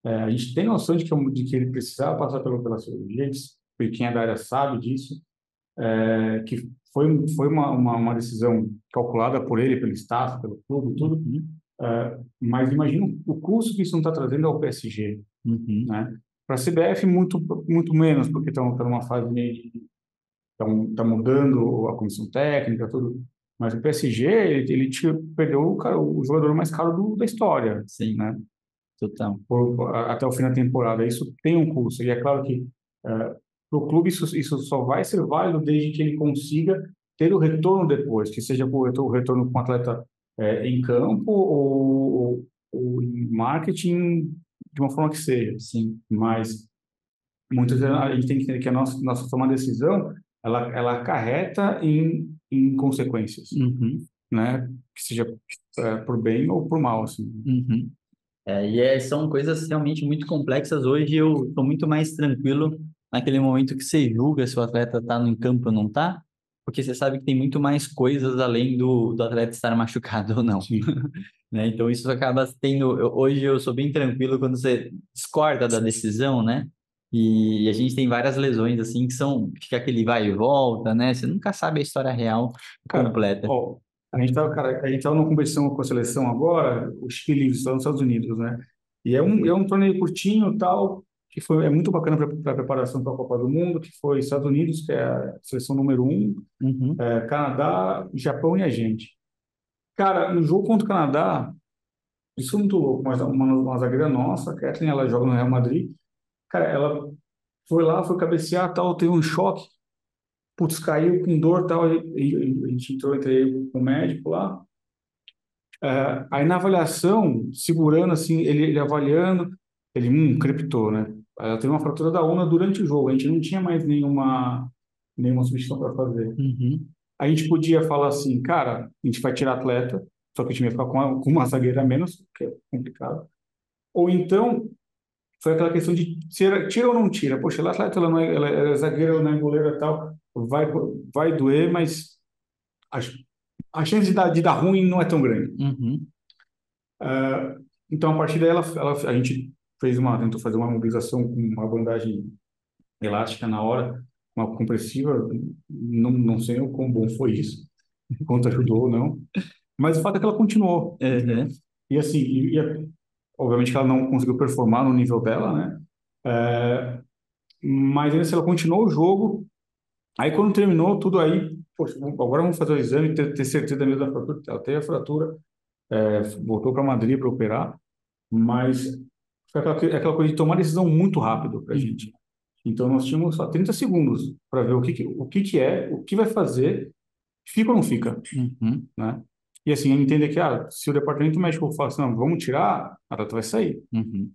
É, a gente tem noção de que, de que ele precisava passar pela, pela cirurgia, quem é da área sabe disso, é, que foi, foi uma, uma, uma decisão calculada por ele, pelo staff, pelo clube, tudo. É, mas imagina o custo que isso não está trazendo ao PSG, Uhum. né? Para a CBF, muito, muito menos, porque estão numa fase meio de. Estão tá mudando a comissão técnica, tudo. Mas o PSG, ele, ele perdeu o, cara, o jogador mais caro do, da história, Sim, né? total. por, até o fim da temporada. Isso tem um custo. E é claro que para o clube isso, isso só vai ser válido desde que ele consiga ter o retorno depois, que seja o retorno, o retorno com o atleta é, em campo ou, ou, ou em marketing, de uma forma que seja. Sim. Mas muitas vezes a gente tem que entender que a nossa, nossa tomar decisão ela, ela acarreta em, em consequências, Uhum. né? Que seja é, por bem ou por mal, assim. Uhum. É, e é, são coisas realmente muito complexas. Hoje eu estou muito mais tranquilo naquele momento que você julga se o atleta está no campo ou não está, porque você sabe que tem muito mais coisas além do, do atleta estar machucado ou não. Né? Então isso acaba tendo. eu- hoje eu sou bem tranquilo quando você discorda da decisão, né? E a gente tem várias lesões assim que são fica aquele vai e volta, né? Você nunca sabe a história real Cara, completa. Ó, a gente tava, cara, a gente tava numa competição com a seleção agora, o Chile está nos Estados Unidos, né? E é um, é um torneio curtinho tal, que foi, é muito bacana para a preparação para a Copa do Mundo, que foi Estados Unidos, que é a seleção número um, Uhum. é, Canadá, Japão e a gente. Cara, no jogo contra o Canadá, isso é muito louco, mas uma, uma zagueira nossa, a Kathleen, ela joga no Real Madrid, cara, ela foi lá, foi cabecear, tal, teve um choque, putz, caiu com dor, tal, a gente entrou, entrei com o médico lá, é, aí na avaliação, segurando assim, ele, ele avaliando, ele, hum, creptou, né? Ela teve uma fratura da una durante o jogo, a gente não tinha mais nenhuma, nenhuma substituição para fazer. Uhum. A gente podia falar assim, cara, a gente vai tirar atleta, só que o time ia ficar com uma, com uma zagueira a menos, que é complicado. Ou então, foi aquela questão de tira, tira ou não tira. Poxa, ela é atleta, ela, não é, ela é zagueira, ela não é goleira e tal, vai, vai doer, mas a, a chance de dar, de dar ruim não é tão grande. Uhum. Uh, então, a partir daí, ela, ela, a gente fez uma, tentou fazer uma mobilização com uma bandagem elástica na hora, uma compressiva, não, não sei o quão bom foi isso, quanto ajudou ou não, mas o fato é que ela continuou. Uhum. E assim, e, e, obviamente que ela não conseguiu performar no nível dela, né? É, mas ainda assim, ela continuou o jogo, aí quando terminou tudo aí, poxa, agora vamos fazer o exame, ter, ter certeza mesmo da fratura, ela teve a fratura, é, voltou para Madrid para operar, mas foi aquela, aquela coisa de tomar decisão muito rápido para a gente. Então, nós tínhamos só 30 segundos para ver o que, que, o que, que é, o que vai fazer, fica ou não fica. Uhum. Né? E assim, entender que ah, se o departamento médico falar assim, não, vamos tirar, a data vai sair. Uhum.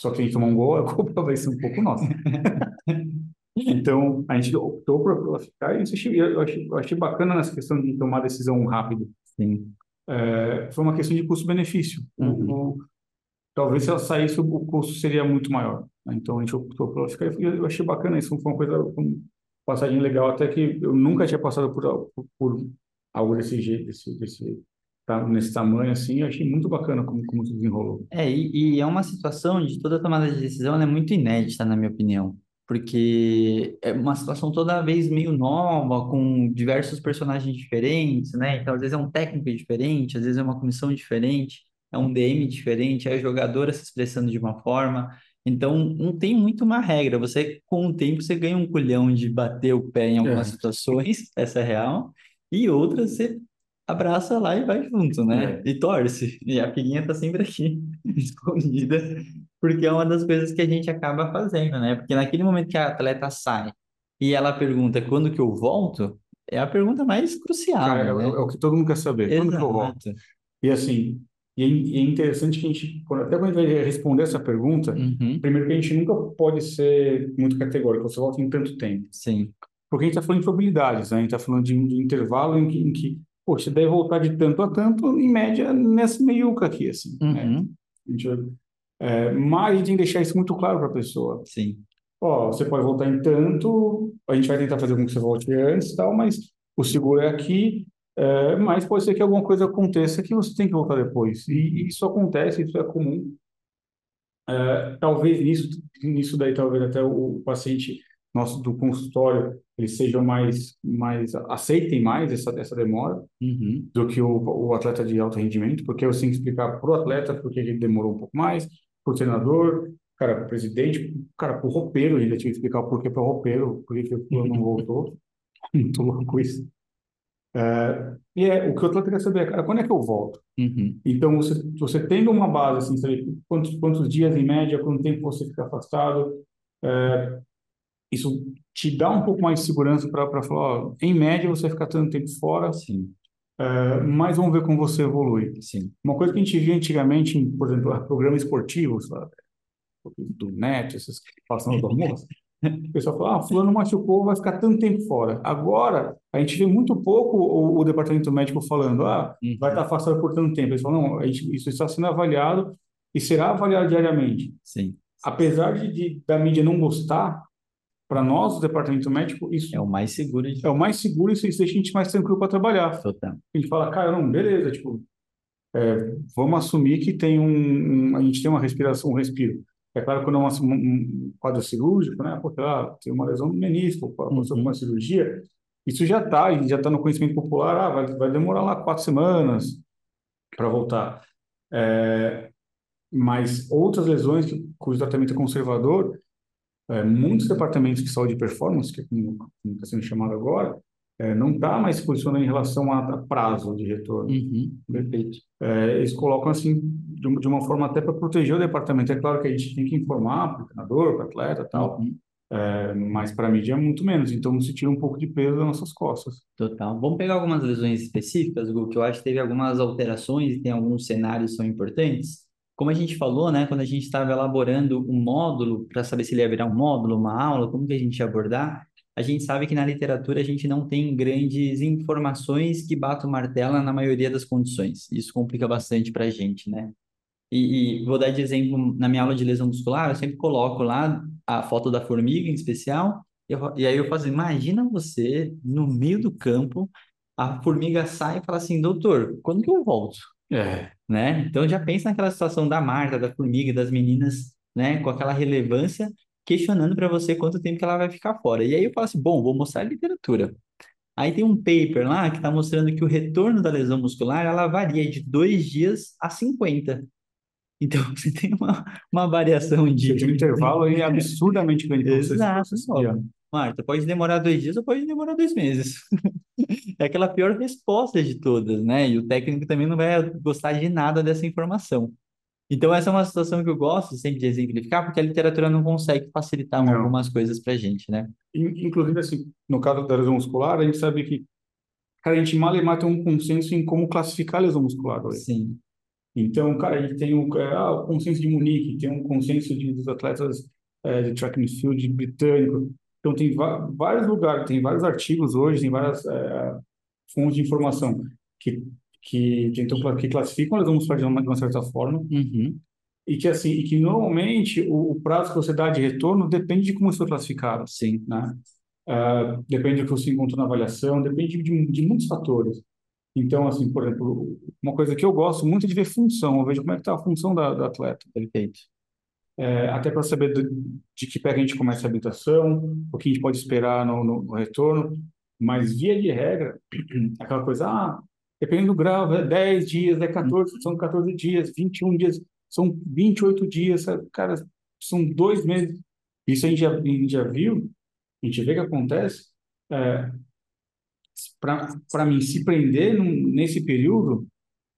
Só que a gente tomar um gol, a culpa vai ser um pouco nossa. então, a gente optou por ficar e eu achei, eu achei bacana nessa questão de tomar decisão rápido. Sim. É, foi uma questão de custo-benefício. Uhum talvez se ela saísse, o custo seria muito maior. Né? Então a gente optou por ficar. Eu achei bacana isso, foi uma coisa, uma passagem legal, até que eu nunca tinha passado por, por, algo desse jeito, desse, desse, tá, nesse tamanho assim. Eu achei muito bacana como, como se desenrolou. É, e, e é uma situação de toda tomada de decisão, é muito inédita, na minha opinião porque é uma situação toda vez meio nova, com diversos personagens diferentes, né? Então, às vezes é um técnico diferente, às vezes é uma comissão diferente é um DM diferente, é a jogadora se expressando de uma forma. Então, não tem muito uma regra. Você, com o tempo, você ganha um culhão de bater o pé em algumas é. situações, essa é real, e outras você abraça lá e vai junto, né? É. E torce. E a filhinha tá sempre aqui, escondida, porque é uma das coisas que a gente acaba fazendo, né? Porque naquele momento que a atleta sai e ela pergunta quando que eu volto, é a pergunta mais crucial, Cara, é né? é, é, o que todo mundo quer saber. Exato. Quando que eu volto? E assim, e é, é interessante que a gente, até quando a gente vai responder essa pergunta, uhum. primeiro que a gente nunca pode ser muito categórico, você volta em tanto tempo. Sim. Porque a gente está falando de probabilidades, né? a gente está falando de um intervalo em que, em que poxa, deve voltar de tanto a tanto, em média, nessa meiuca aqui, assim. Uhum. Né? A gente, é, mas a gente tem que deixar isso muito claro para a pessoa. Sim. Ó, você pode voltar em tanto, a gente vai tentar fazer com que você volte antes e tal, mas o seguro é aqui, é, mas pode ser que alguma coisa aconteça que você tem que voltar depois. E isso acontece, isso é comum. É, talvez nisso, nisso daí, talvez até o, o paciente nosso do consultório, eles sejam mais, mais aceitem mais essa, essa demora uhum. do que o, o atleta de alto rendimento, porque eu tenho que explicar para o atleta porque ele demorou um pouco mais, para o treinador, cara, para o presidente, cara, para o roupeiro, ainda tinha que explicar o porquê para o roupeiro, por que o não voltou. Muito louco isso. É, e é, o que o atleta quer saber é, cara, quando é que eu volto? Uhum. Então, você, você tendo uma base, assim, sabe, quantos, quantos dias em média, quanto tempo você fica afastado, é, isso te dá um pouco mais de segurança para falar, ó, em média você fica tanto tempo fora, Sim. É, mas vamos ver como você evolui. Sim. Uma coisa que a gente via antigamente, em, por exemplo, programas esportivos, sabe? do NET, essas passando do almoço, o pessoal fala, ah, fulano machucou, vai ficar tanto tempo fora. Agora, a gente vê muito pouco o, o departamento médico falando, ah, uhum. vai estar afastado por tanto tempo. Eles falam, não, gente, isso está sendo avaliado e será avaliado diariamente. Sim. Apesar de, de da mídia não gostar, para nós, o departamento médico, isso é o mais seguro. De... É o mais seguro, isso, isso deixa a gente mais tranquilo para trabalhar. Total. A gente fala, cara, não, beleza, tipo, é, vamos assumir que tem um, um, a gente tem uma respiração, um respiro. É claro que quando é uma, um quadro cirúrgico, né? Porque ah, tem uma lesão no menisco, passou uhum. uma cirurgia, isso já está, já está no conhecimento popular, ah, vai, vai demorar lá quatro semanas para voltar. É, mas outras lesões que, cujo tratamento é conservador, é, muitos departamentos de saúde e performance, que é como está sendo chamado agora, é, não está mais se posicionando em relação a, a prazo de retorno. Uhum. Perfeito. É, eles colocam assim de, de uma forma até para proteger o departamento. É claro que a gente tem que informar para o treinador, para o atleta tal, uhum. É, mas para a mídia é muito menos, então se tira um pouco de peso das nossas costas. Total. Vamos pegar algumas lesões específicas, Gu, que eu acho que teve algumas alterações e tem alguns cenários que são importantes. Como a gente falou, né, quando a gente estava elaborando um módulo para saber se ele ia virar um módulo, uma aula, como que a gente ia abordar, a gente sabe que na literatura a gente não tem grandes informações que batam martela na maioria das condições. Isso complica bastante para a gente, né? E, e, vou dar de exemplo, na minha aula de lesão muscular, eu sempre coloco lá a foto da formiga em especial, e, eu, e aí eu faço, imagina você no meio do campo, a formiga sai e fala assim, doutor, quando que eu volto? É. Né? Então já pensa naquela situação da Marta, da formiga, das meninas, né, com aquela relevância, questionando para você quanto tempo que ela vai ficar fora. E aí eu falo assim, bom, vou mostrar a literatura. Aí tem um paper lá que está mostrando que o retorno da lesão muscular ela varia de dois dias a 50. Então, você tem uma, uma variação de... Um intervalo aí absurdamente grande. Exato. Marta, pode demorar dois dias ou pode demorar dois meses. é aquela pior resposta de todas, né? E o técnico também não vai gostar de nada dessa informação. Então, essa é uma situação que eu gosto sempre de exemplificar, porque a literatura não consegue facilitar não. algumas coisas para a gente, né? Inclusive, assim, no caso da lesão muscular, a gente sabe que, cara, a gente mal e mal tem um consenso em como classificar a lesão muscular. Hoje. Sim. Então, cara, a gente tem um, é, ah, o consenso de Munique, tem um consenso de, dos atletas é, de track and field britânico. Então, tem vários lugares, tem vários artigos hoje, tem várias é, fontes de informação que, que, então, que classificam a lesão muscular de uma, certa forma. Uhum. E que, assim, e que normalmente o, o, prazo que você dá de retorno depende de como isso foi classificado. Sim. Né? Uh, depende do que você encontrou na avaliação, depende de, de muitos fatores. Então, assim, por exemplo, uma coisa que eu gosto muito é de ver função, eu vejo como é que está a função da, do atleta. Perfeito. É, até para saber de, de, que pé a gente começa a habitação, o que a gente pode esperar no, no, no retorno, mas via de regra, aquela coisa, ah, dependendo do grau, é 10 dias, é 14, são 14 dias, 21 dias, são 28 dias, cara, são dois meses. Isso a gente já, a gente já viu, a gente vê que acontece, é, para mim, se prender num, nesse período,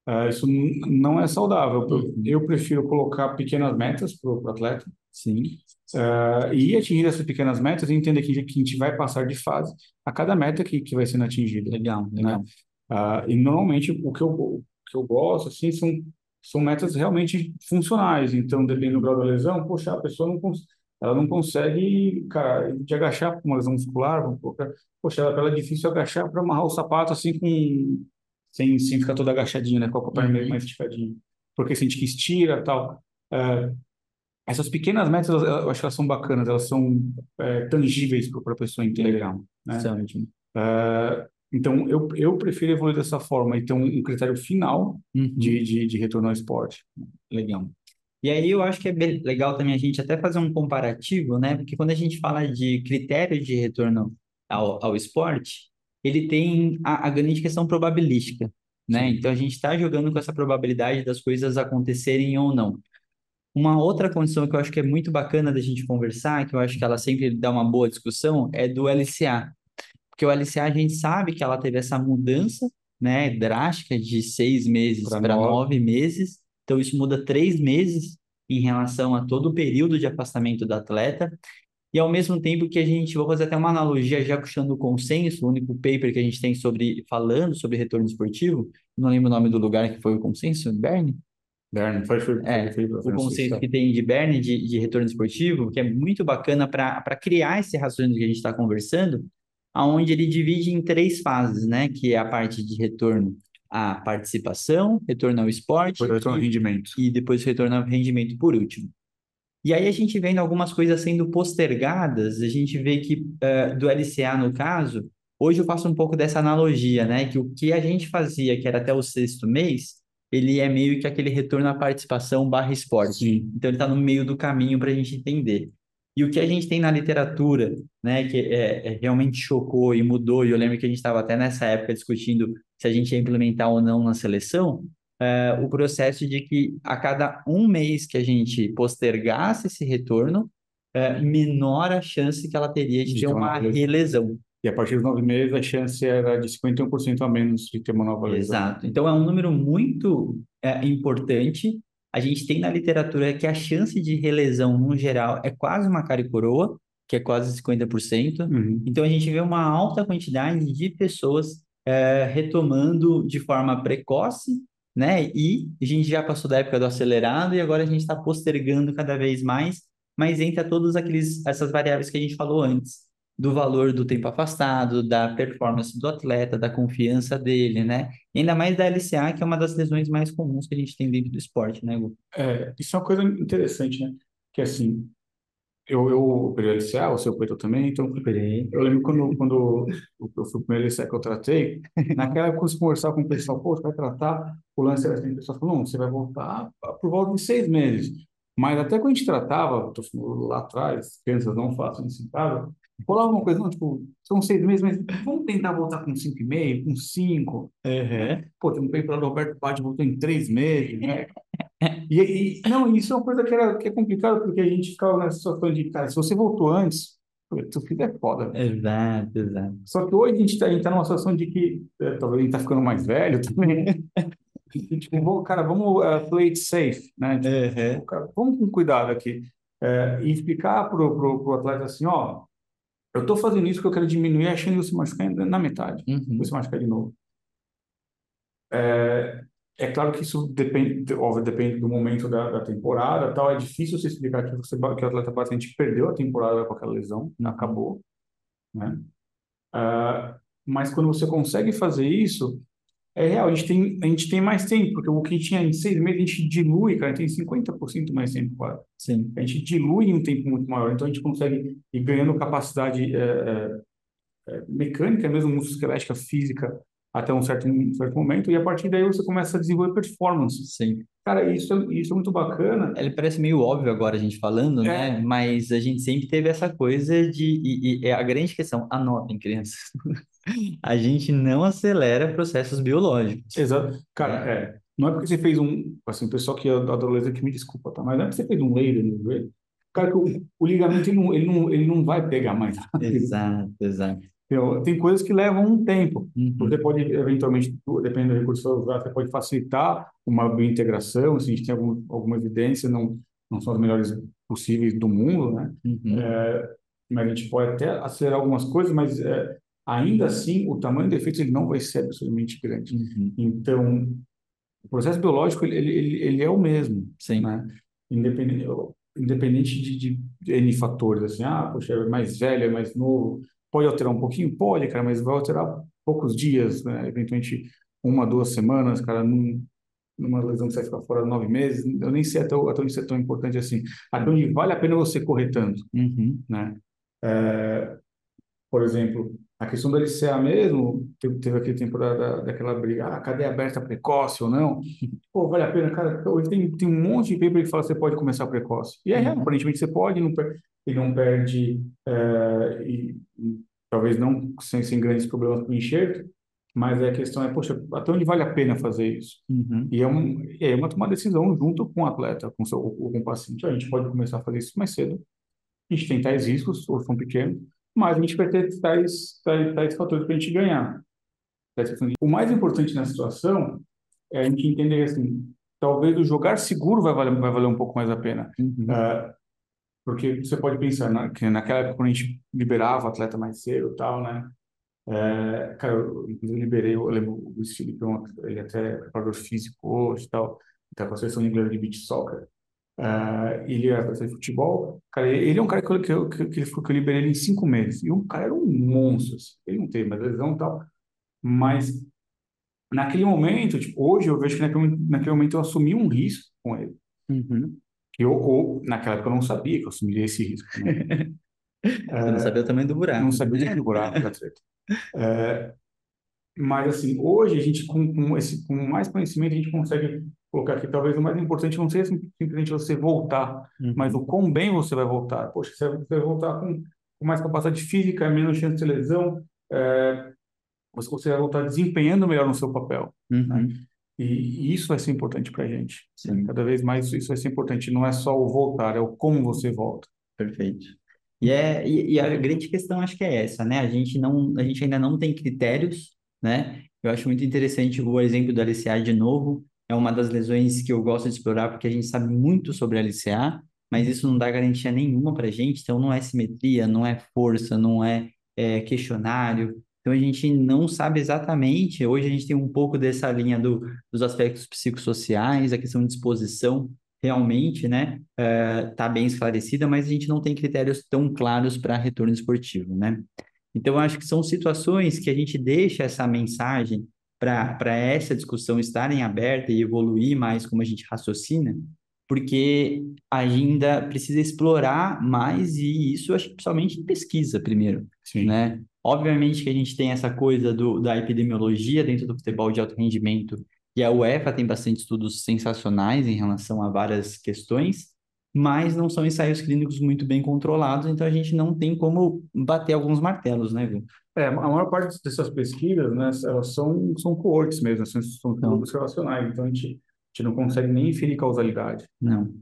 uh, isso não é saudável. Eu, uhum. eu prefiro colocar pequenas metas para o atleta. Sim. Uh, e atingir essas pequenas metas e entender que, que a gente vai passar de fase a cada meta que, que vai sendo atingida. Legal, né? legal. Né? Uh, e normalmente o que eu, o que eu gosto assim, são, são metas realmente funcionais. Então, dependendo do grau da lesão, poxa, a pessoa não ela não consegue, cara, de agachar com uma lesão muscular, poxa, ela, ela é difícil agachar para amarrar o sapato assim com sem, sem ficar toda agachadinha, né, com a perna uhum. mais esticadinha, porque sente que estira tal. É, essas pequenas metas, eu acho que elas são bacanas, elas são é, tangíveis para a pessoa. Legal. Né? É, então, eu, eu prefiro evoluir dessa forma e ter um, um critério final uhum. de, de, de retorno ao esporte. Legal. E aí eu acho que é legal também a gente até fazer um comparativo, né? Porque quando a gente fala de critério de retorno ao, ao esporte, ele tem a, a grande questão probabilística, né? Então a gente está jogando com essa probabilidade das coisas acontecerem ou não. Uma outra condição que eu acho que é muito bacana da gente conversar, que eu acho que ela sempre dá uma boa discussão, é do LCA. Porque o LCA a gente sabe que ela teve essa mudança, né, drástica de seis meses para nove. nove meses, então, isso muda três meses em relação a todo o período de afastamento do atleta. E ao mesmo tempo que a gente, vou fazer até uma analogia já puxando o consenso, o único paper que a gente tem sobre falando sobre retorno esportivo, não lembro o nome do lugar que foi o consenso, Berne? Berne, foi, foi, é, foi, foi o consenso que tem de Berne de, de retorno esportivo, que é muito bacana para criar esse raciocínio que a gente está conversando, aonde ele divide em três fases, né? Que é a parte de retorno a participação, retorno ao esporte. Depois retorno ao rendimento. E depois retorno ao rendimento por último. E aí a gente vendo algumas coisas sendo postergadas, a gente vê que uh, do LCA no caso, hoje eu faço um pouco dessa analogia, né? Que o que a gente fazia, que era até o sexto mês, ele é meio que aquele retorno à participação barra esporte. Sim. Então ele está no meio do caminho para a gente entender. E o que a gente tem na literatura, né, que é, é, realmente chocou e mudou, e eu lembro que a gente estava até nessa época discutindo se a gente ia implementar ou não na seleção, é, o processo de que a cada um mês que a gente postergasse esse retorno, é, menor a chance que ela teria de, de ter uma relesão. E a partir dos nove meses, a chance era de 51% a menos de ter uma nova lesão. Exato. Então, é um número muito é, importante a gente tem na literatura que a chance de relesão, no geral, é quase uma cara e coroa, que é quase 50%. Uhum. Então, a gente vê uma alta quantidade de pessoas é, retomando de forma precoce, né? E a gente já passou da época do acelerado e agora a gente está postergando cada vez mais, mas entra todas aqueles, essas variáveis que a gente falou antes, do valor do tempo afastado, da performance do atleta, da confiança dele, né? E ainda mais da LCA, que é uma das lesões mais comuns que a gente tem dentro do esporte, né, Gu? É, isso é uma coisa interessante, né? Que assim, eu, eu operei LCA, o seu operou também, então Operei. eu lembro quando, quando eu fui o primeiro LCA que eu tratei, naquela época eu conversar com o pessoal, pô, você vai tratar, o lance assim, o pessoal falou, não, você vai voltar por volta de seis meses. Mas até quando a gente tratava, lá atrás, crianças não fácil em casa, rolava uma coisa, não, tipo, são seis meses, mas vamos tentar voltar com cinco e meio, com cinco. Uhum. Pô, tem um lá do Roberto Patti, voltou em três meses, né? E, e, não, isso é uma coisa que, era, que é complicado, porque a gente ficava nessa situação de, cara, se você voltou antes, teu filho é foda. né? Exato, exato. Só que hoje a gente está tá numa situação de que, é, talvez a gente tá ficando mais velho também, tipo, cara, vamos uh, play it safe, né? Tipo, Uhum. cara, vamos com cuidado aqui. É, e explicar pro, pro, pro atleta assim, ó, eu tô fazendo isso porque eu quero diminuir a chance de você machucar na metade, Uhum. você machucar de novo. É, é claro que isso depende, óbvio, depende do momento da, da temporada, tal. É difícil você explicar que, você, que o atleta basicamente perdeu a temporada com aquela lesão, acabou, né? Ah, mas quando você consegue fazer isso, é real. A gente tem, a gente tem mais tempo, porque o que tinha em seis meses, a gente dilui, cara, tem 50% mais tempo quase. Sim. A gente dilui em um tempo muito maior, então a gente consegue ir ganhando capacidade é, é, é, mecânica, mesmo musculoesquelética, física, até um certo, um certo momento, e a partir daí você começa a desenvolver performance. Sim. Cara, isso, é- isso é muito bacana. Ele parece meio óbvio agora a gente falando, É. né? Mas a gente sempre teve essa coisa de. E, e é a grande questão, anotem, crianças. A gente não acelera processos biológicos. Exato. Cara, é. Não é porque você fez um. Assim, o pessoal que é da adolescência que me desculpa, tá? Mas não é porque você fez um laser no joelho. Cara, o, o ligamento ele não, ele, não, ele não vai pegar mais. Exato, exato. Entendeu? Tem coisas que levam um tempo. Uhum. Você pode, eventualmente, dependendo do recurso você pode facilitar uma biointegração, se a gente tem algum, alguma evidência, não, não são as melhores possíveis do mundo, né? Uhum. É, mas a gente pode até acelerar algumas coisas, mas é, ainda assim, o tamanho do efeito ele não vai ser absolutamente grande. Uhum. Então, o processo biológico, ele, ele, ele é o mesmo, Sim. né? Independente, independente de, de, N fatores, assim, ah, poxa, é mais velho, é mais novo, pode alterar um pouquinho? Pode, cara, mas vai alterar poucos dias, né? Eventualmente uma, duas semanas, cara, num, numa lesão que você ficar fora nove meses, eu nem sei até, até onde isso é tão importante assim. Até onde vale a pena você correr tanto, Uhum. né? É, por exemplo, a questão do LCA mesmo, teve, teve aquele tempo da, da- daquela briga, ah, cadeia aberta precoce ou não? Pô, vale a pena, cara, hoje tem, tem um monte de paper que fala que você pode começar precoce. E é real, Uhum. aparentemente você pode, não per- e não perde, é, e, e talvez não sem, sem grandes problemas com o enxerto, mas a questão é, poxa, até onde vale a pena fazer isso? Uhum. E é, um, é uma tomar decisão junto com o atleta, com seu, com o paciente. A gente pode começar a fazer isso mais cedo. A gente tem tais riscos, ou são pequenos, mas a gente vai ter tais, tais, tais fatores para a gente ganhar. O mais importante na situação é a gente entender assim, talvez o jogar seguro vai valer, vai valer um pouco mais a pena. Uhum. Ah, porque você pode pensar na, que naquela época quando a gente liberava o atleta mais cedo tal, né? É, cara, eu, eu liberei, eu lembro o Luiz Felipe, um- ele até é preparador físico hoje e tal, tá com a seleção inglesa de beach soccer. Ah, ele era professor de futebol. Cara, ele é um cara que eu, que eu, que eu, que eu liberei ele em cinco meses. E o cara era um monstro. assim. Ele não teve mais lesão e tal. Mas naquele momento, tipo, hoje eu vejo que naquele, momento- naquele momento eu assumi um risco com ele. Uhum. Eu, ou, naquela época eu não sabia que eu assumiria esse risco. Né? Não sabia tamanho do buraco. não sabia de buraco da treta. É, mas assim, hoje a gente com, com esse com mais conhecimento a gente consegue colocar aqui talvez o mais importante não seja sim- simplesmente você voltar, Uhum. mas o quão bem você vai voltar. Poxa, você vai voltar com, com mais capacidade física, menos chance de lesão, é, você vai voltar desempenhando melhor no seu papel. Uhum. E, e isso vai ser importante para a gente. Sim. Cada vez mais isso vai ser importante. Não é só o voltar, é o como você volta. Perfeito. E, é, e, e a grande questão acho que é essa, né? A gente não, a gente ainda não tem critérios, né? Eu acho muito interessante o exemplo do LCA de novo. É uma das lesões que eu gosto de explorar porque a gente sabe muito sobre a LCA, mas isso não dá garantia nenhuma para a gente, então não é simetria, não é força, não é, é questionário. Então a gente não sabe exatamente. Hoje a gente tem um pouco dessa linha do, dos aspectos psicossociais, a questão de disposição realmente, né, está bem esclarecida, mas a gente não tem critérios tão claros para retorno esportivo, né? Então, acho que são situações que a gente deixa essa mensagem para essa discussão estarem aberta e evoluir mais como a gente raciocina, porque ainda precisa explorar mais e isso acho que principalmente em pesquisa primeiro, Sim. né? Obviamente que a gente tem essa coisa do, da epidemiologia dentro do futebol de alto rendimento e a UEFA tem bastante estudos sensacionais em relação a várias questões, mas não são ensaios clínicos muito bem controlados, então a gente não tem como bater alguns martelos, né, Gu? É, a maior parte dessas pesquisas, né, elas são, são coortes mesmo, são, são grupos relacionais, então a gente, a gente não consegue nem inferir causalidade. Não.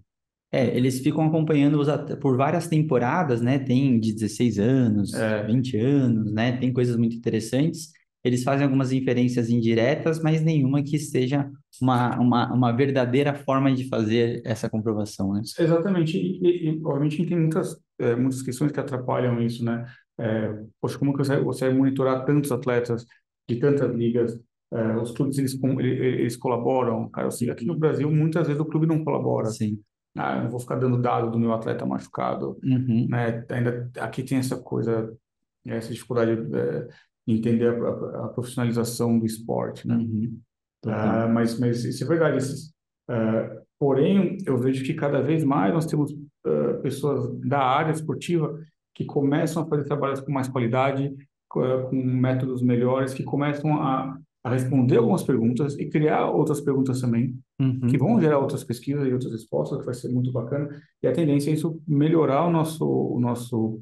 É, eles ficam acompanhando os por várias temporadas, né? Tem de 16 anos, É. 20 anos, né? Tem coisas muito interessantes. Eles fazem algumas inferências indiretas, mas nenhuma que seja uma, uma, uma verdadeira forma de fazer essa comprovação, né? Exatamente, e, e, obviamente tem muitas, é, muitas questões que atrapalham isso, né? É, poxa, como que você, você monitorar tantos atletas de tantas ligas? É, os clubes, eles, eles, colaboram, cara, assim, aqui no Brasil, muitas vezes o clube não colabora. Sim. Ah, eu não vou ficar dando dado do meu atleta machucado, Uhum. né? Ainda aqui tem essa coisa, essa dificuldade é, entender a, a- a profissionalização do esporte, né? Uhum. Ah, mas, mas isso é verdade. Esses, ah, porém, eu vejo que cada vez mais nós temos ah, pessoas da área esportiva que começam a fazer trabalhos com mais qualidade, com, métodos melhores, que começam a, a responder algumas perguntas e criar outras perguntas também, Uhum. que vão gerar outras pesquisas e outras respostas, que vai ser muito bacana. E a tendência é isso melhorar o nosso, o nosso,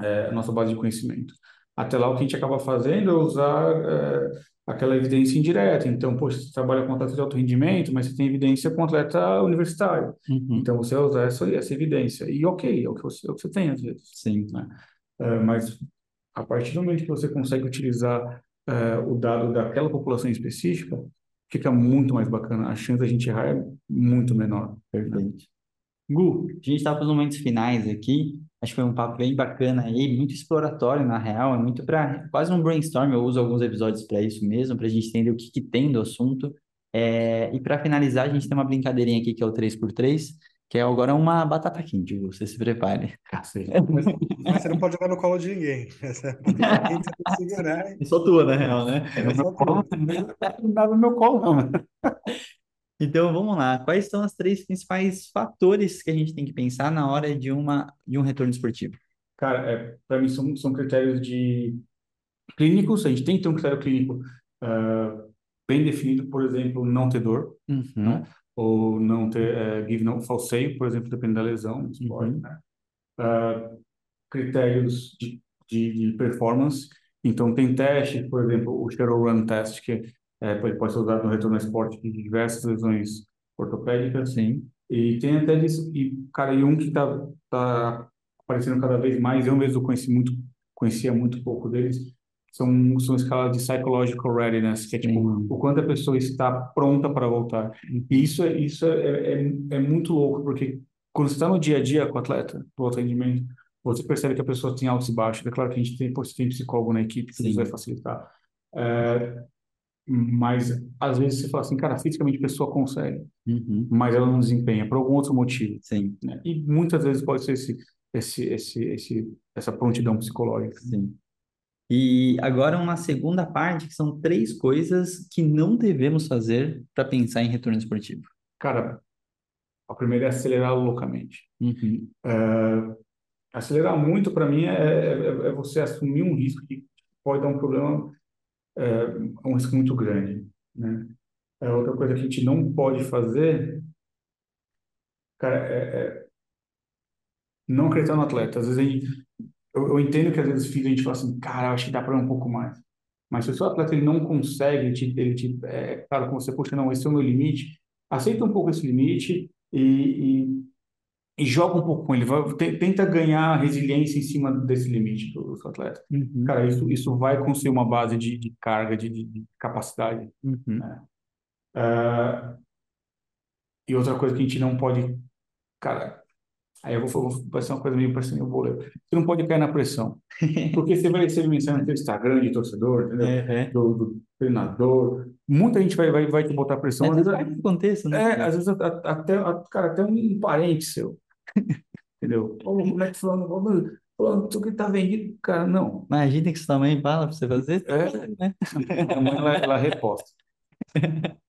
eh, a nossa base de conhecimento. Até lá, o que a gente acaba fazendo é usar eh, aquela evidência indireta. Então, poxa, você trabalha com atleta de alto rendimento, mas você tem evidência com atleta universitário. Uhum. Então, você vai usar essa, essa evidência. E ok, é o que você, é o que você tem às vezes. Sim. Eh, mas a partir do momento que você consegue utilizar eh, o dado daquela população específica, fica muito mais bacana. A chance da gente errar é muito menor. Perfeito. Gu, a gente está para os momentos finais aqui. Acho que foi um papo bem bacana aí, muito exploratório, na real. É muito para quase um brainstorm. Eu uso alguns episódios para isso mesmo, para a gente entender o que, que tem do assunto. É, e para finalizar, a gente tem uma brincadeirinha aqui que é o 3x3, que é agora uma batata quente. Você se prepare. Mas, mas você não pode jogar no colo de ninguém. Essa é a batata quente, você tem que segurar. hein? É só tua, na real, né? É só tu. Não dá no meu colo, não. Né? Então vamos lá. Quais são os três principais fatores que a gente tem que pensar na hora de, uma, de um retorno esportivo? Cara, é, para mim são, são critérios de clínicos. A gente tem que ter um critério clínico ah, bem definido, por exemplo, não ter dor, Uhum. ou não ter eh, give no falseio, por exemplo, dependendo da lesão esporte, Uhum. né? Ah, critérios de, de, de performance. Então, tem testes, por exemplo, o Shadowrun Test, que é, pode pode ser usado no retorno ao esporte de diversas lesões ortopédicas. Sim. E tem até isso, e, cara, e um que tá, tá aparecendo cada vez mais, eu mesmo conheci muito, conhecia muito pouco deles, são, são escalas de psychological readiness, que é tipo, Sim. o quanto a pessoa está pronta para voltar. E isso, é, isso é, é, é muito louco, porque quando você está no dia a dia com o atleta, do atendimento, você percebe que a pessoa tem altos e baixos. É claro que a gente tem, você tem psicólogo na equipe, que Sim. isso vai facilitar. É, mas, às vezes, você fala assim, cara, fisicamente a pessoa consegue, Uhum. mas ela não desempenha por algum outro motivo Sim. né? E muitas vezes pode ser esse, esse, esse, esse, essa prontidão psicológica. Sim. E agora uma segunda parte, que são três coisas que não devemos fazer para pensar em retorno esportivo. Cara, a primeira é acelerar loucamente. Uhum. É, acelerar muito, para mim, é, é, é você assumir um risco que pode dar um problema, é, um risco muito grande, né? É outra coisa que a gente não pode fazer, cara, é, é não acreditar no atleta. Às vezes gente, eu, eu entendo que às vezes fica a gente fala assim, cara, acho que dá para um pouco mais. Mas se o seu atleta ele não consegue, ele te, ele te, é, claro, com você, poxa, não, esse é o meu limite, aceita um pouco esse limite e, e, e joga um pouco com ele, vai, te- tenta ganhar resiliência em cima desse limite do seu atleta. Uhum. Cara, isso, isso vai construir uma base de, de carga, de, de, de capacidade. Uhum. Ah, e outra coisa que a gente não pode, cara, Aí eu vou, vou vai ser uma coisa meio parecendo eu vou ler. Você não pode cair na pressão. Porque você vai receber mensagem no seu Instagram de torcedor, entendeu? É, Do, do treinador. Muita gente vai, vai, vai te botar pressão. Às vezes, faz aconteça, né? é, às vezes até, a- cara, até um parente seu. Entendeu? Ô, o moleque falando, falando, isso que tá vendido. Cara, não. Imagina que sua mãe fala pra você fazer. É. né? A mãe, ela, ela reposta.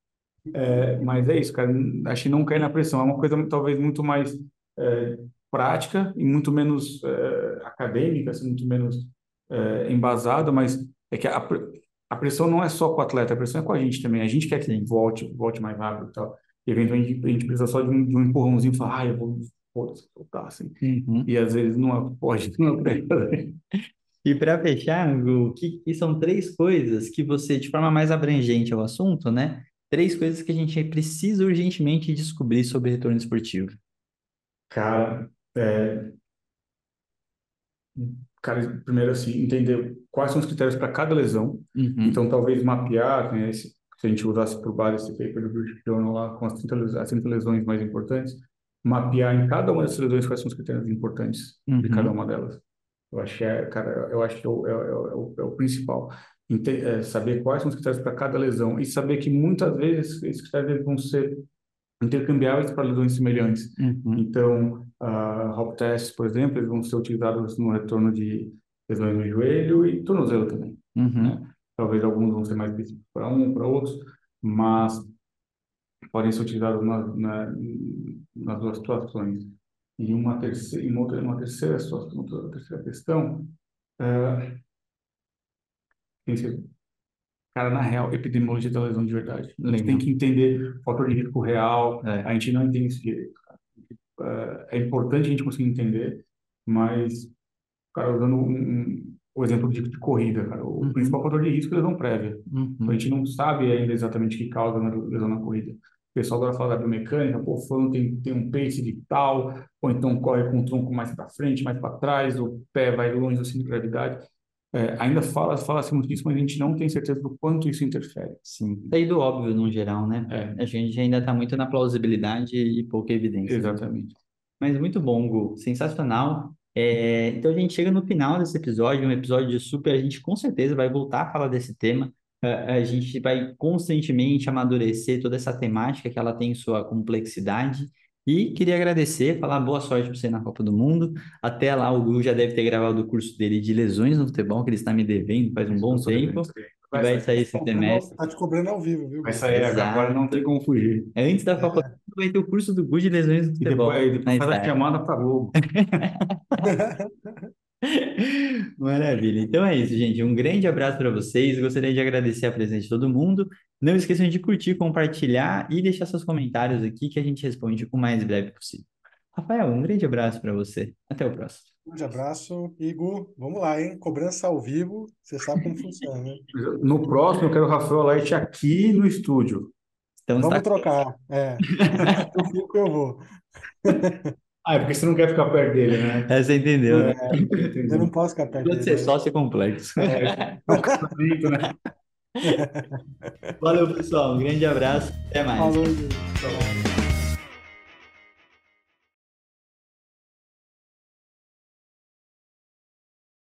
É, mas é isso, cara. Acho que não cair na pressão. É uma coisa talvez muito mais é, prática e muito menos é, acadêmica, assim, muito menos é, embasada, mas é que a, a pressão não é só com o atleta, a pressão é com a gente também. A gente quer que ele volte, volte mais rápido e tal. E eventualmente a gente precisa só de um, de um empurrãozinho, falar, ah, eu vou foda-se, voltar, assim. Uhum. E às vezes não pode, não fazer. E para fechar, Hugo, que, que são três coisas que você, de forma mais abrangente ao assunto, né? Três coisas que a gente precisa urgentemente descobrir sobre retorno esportivo. Cara, é, cara, primeiro assim, entender quais são os critérios para cada lesão. Uhum. Então, talvez mapear, né, se a gente usasse por base esse paper do British Journal lá, com as 30, les- as 30 lesões mais importantes, mapear em cada uma dessas lesões quais são os critérios importantes de Uhum. cada uma delas. Eu acho que é, cara, eu acho que é o, é, é o, é o principal. Ente- é, saber quais são os critérios para cada lesão e saber que muitas vezes esses critérios vão ser intercambiáveis para lesões semelhantes. Uhum. Então, uh, hop tests, por exemplo, eles vão ser utilizados no retorno de lesões no joelho e tornozelo também. Uhum. né? Talvez alguns vão ser mais específicos para um, para outros, mas podem ser utilizados na, na, nas duas situações. E uma terceira, uma, outra, uma terceira situação, uma terceira questão, é, tem que ser, cara, na real, epidemiologia da lesão de verdade. A gente tem que entender o fator de risco real, É. a gente não entende isso direito. cara. É, importante a gente conseguir entender, mas, cara, usando um, o exemplo de, de corrida, cara, o Uhum. principal fator de risco é lesão prévia. Uhum. A gente não sabe ainda exatamente o que causa a lesão na corrida. O pessoal agora fala da biomecânica, pô, fulano tem, tem um pace de tal, ou então corre com o tronco mais para frente, mais para trás, o pé vai longe do centro de gravidade. É, ainda fala, fala-se muito disso, mas a gente não tem certeza do quanto isso interfere. Sim. Daí do óbvio, no geral, né? É, A gente ainda está muito na plausibilidade e pouca evidência. exatamente. Mas muito bom, Gu. Sensacional. É, então a gente chega no final desse episódio, um episódio super. A gente com certeza vai voltar a falar desse tema. A, a gente vai constantemente amadurecer toda essa temática que ela tem sua complexidade. E queria agradecer, falar boa sorte para você na Copa do Mundo. Até lá, o Gu já deve ter gravado o curso dele de lesões no futebol, que ele está me devendo faz um bom tempo. E vai sair esse semestre. Tá te cobrando ao vivo, viu? Vai sair, Exato. agora não tem como fugir. Antes da do Mundo, vai ter o curso do Gu de lesões E futebol. depois, aí depois na faz a chamada para Globo. Maravilha. Então é isso, gente. Um grande abraço para vocês. Gostaria de agradecer a presença de todo mundo. Não esqueçam de curtir, compartilhar e deixar seus comentários aqui que a gente responde o mais breve possível. Rafael, um grande abraço para você. Até o próximo. Um grande abraço. Igor, vamos lá, hein? Cobrança ao vivo, você sabe como funciona, né? No próximo, eu quero o Rafael Leite aqui no estúdio. Então, Vamos está... trocar. É. Eu fico, eu vou. Ah, é porque você não quer ficar perto dele, né? Essa entendeu, né? Eu não posso ficar perto Pode ser dele. né? sócio complexo. É, é casamento, né? Valeu, pessoal. Um grande abraço. Até mais. Falou.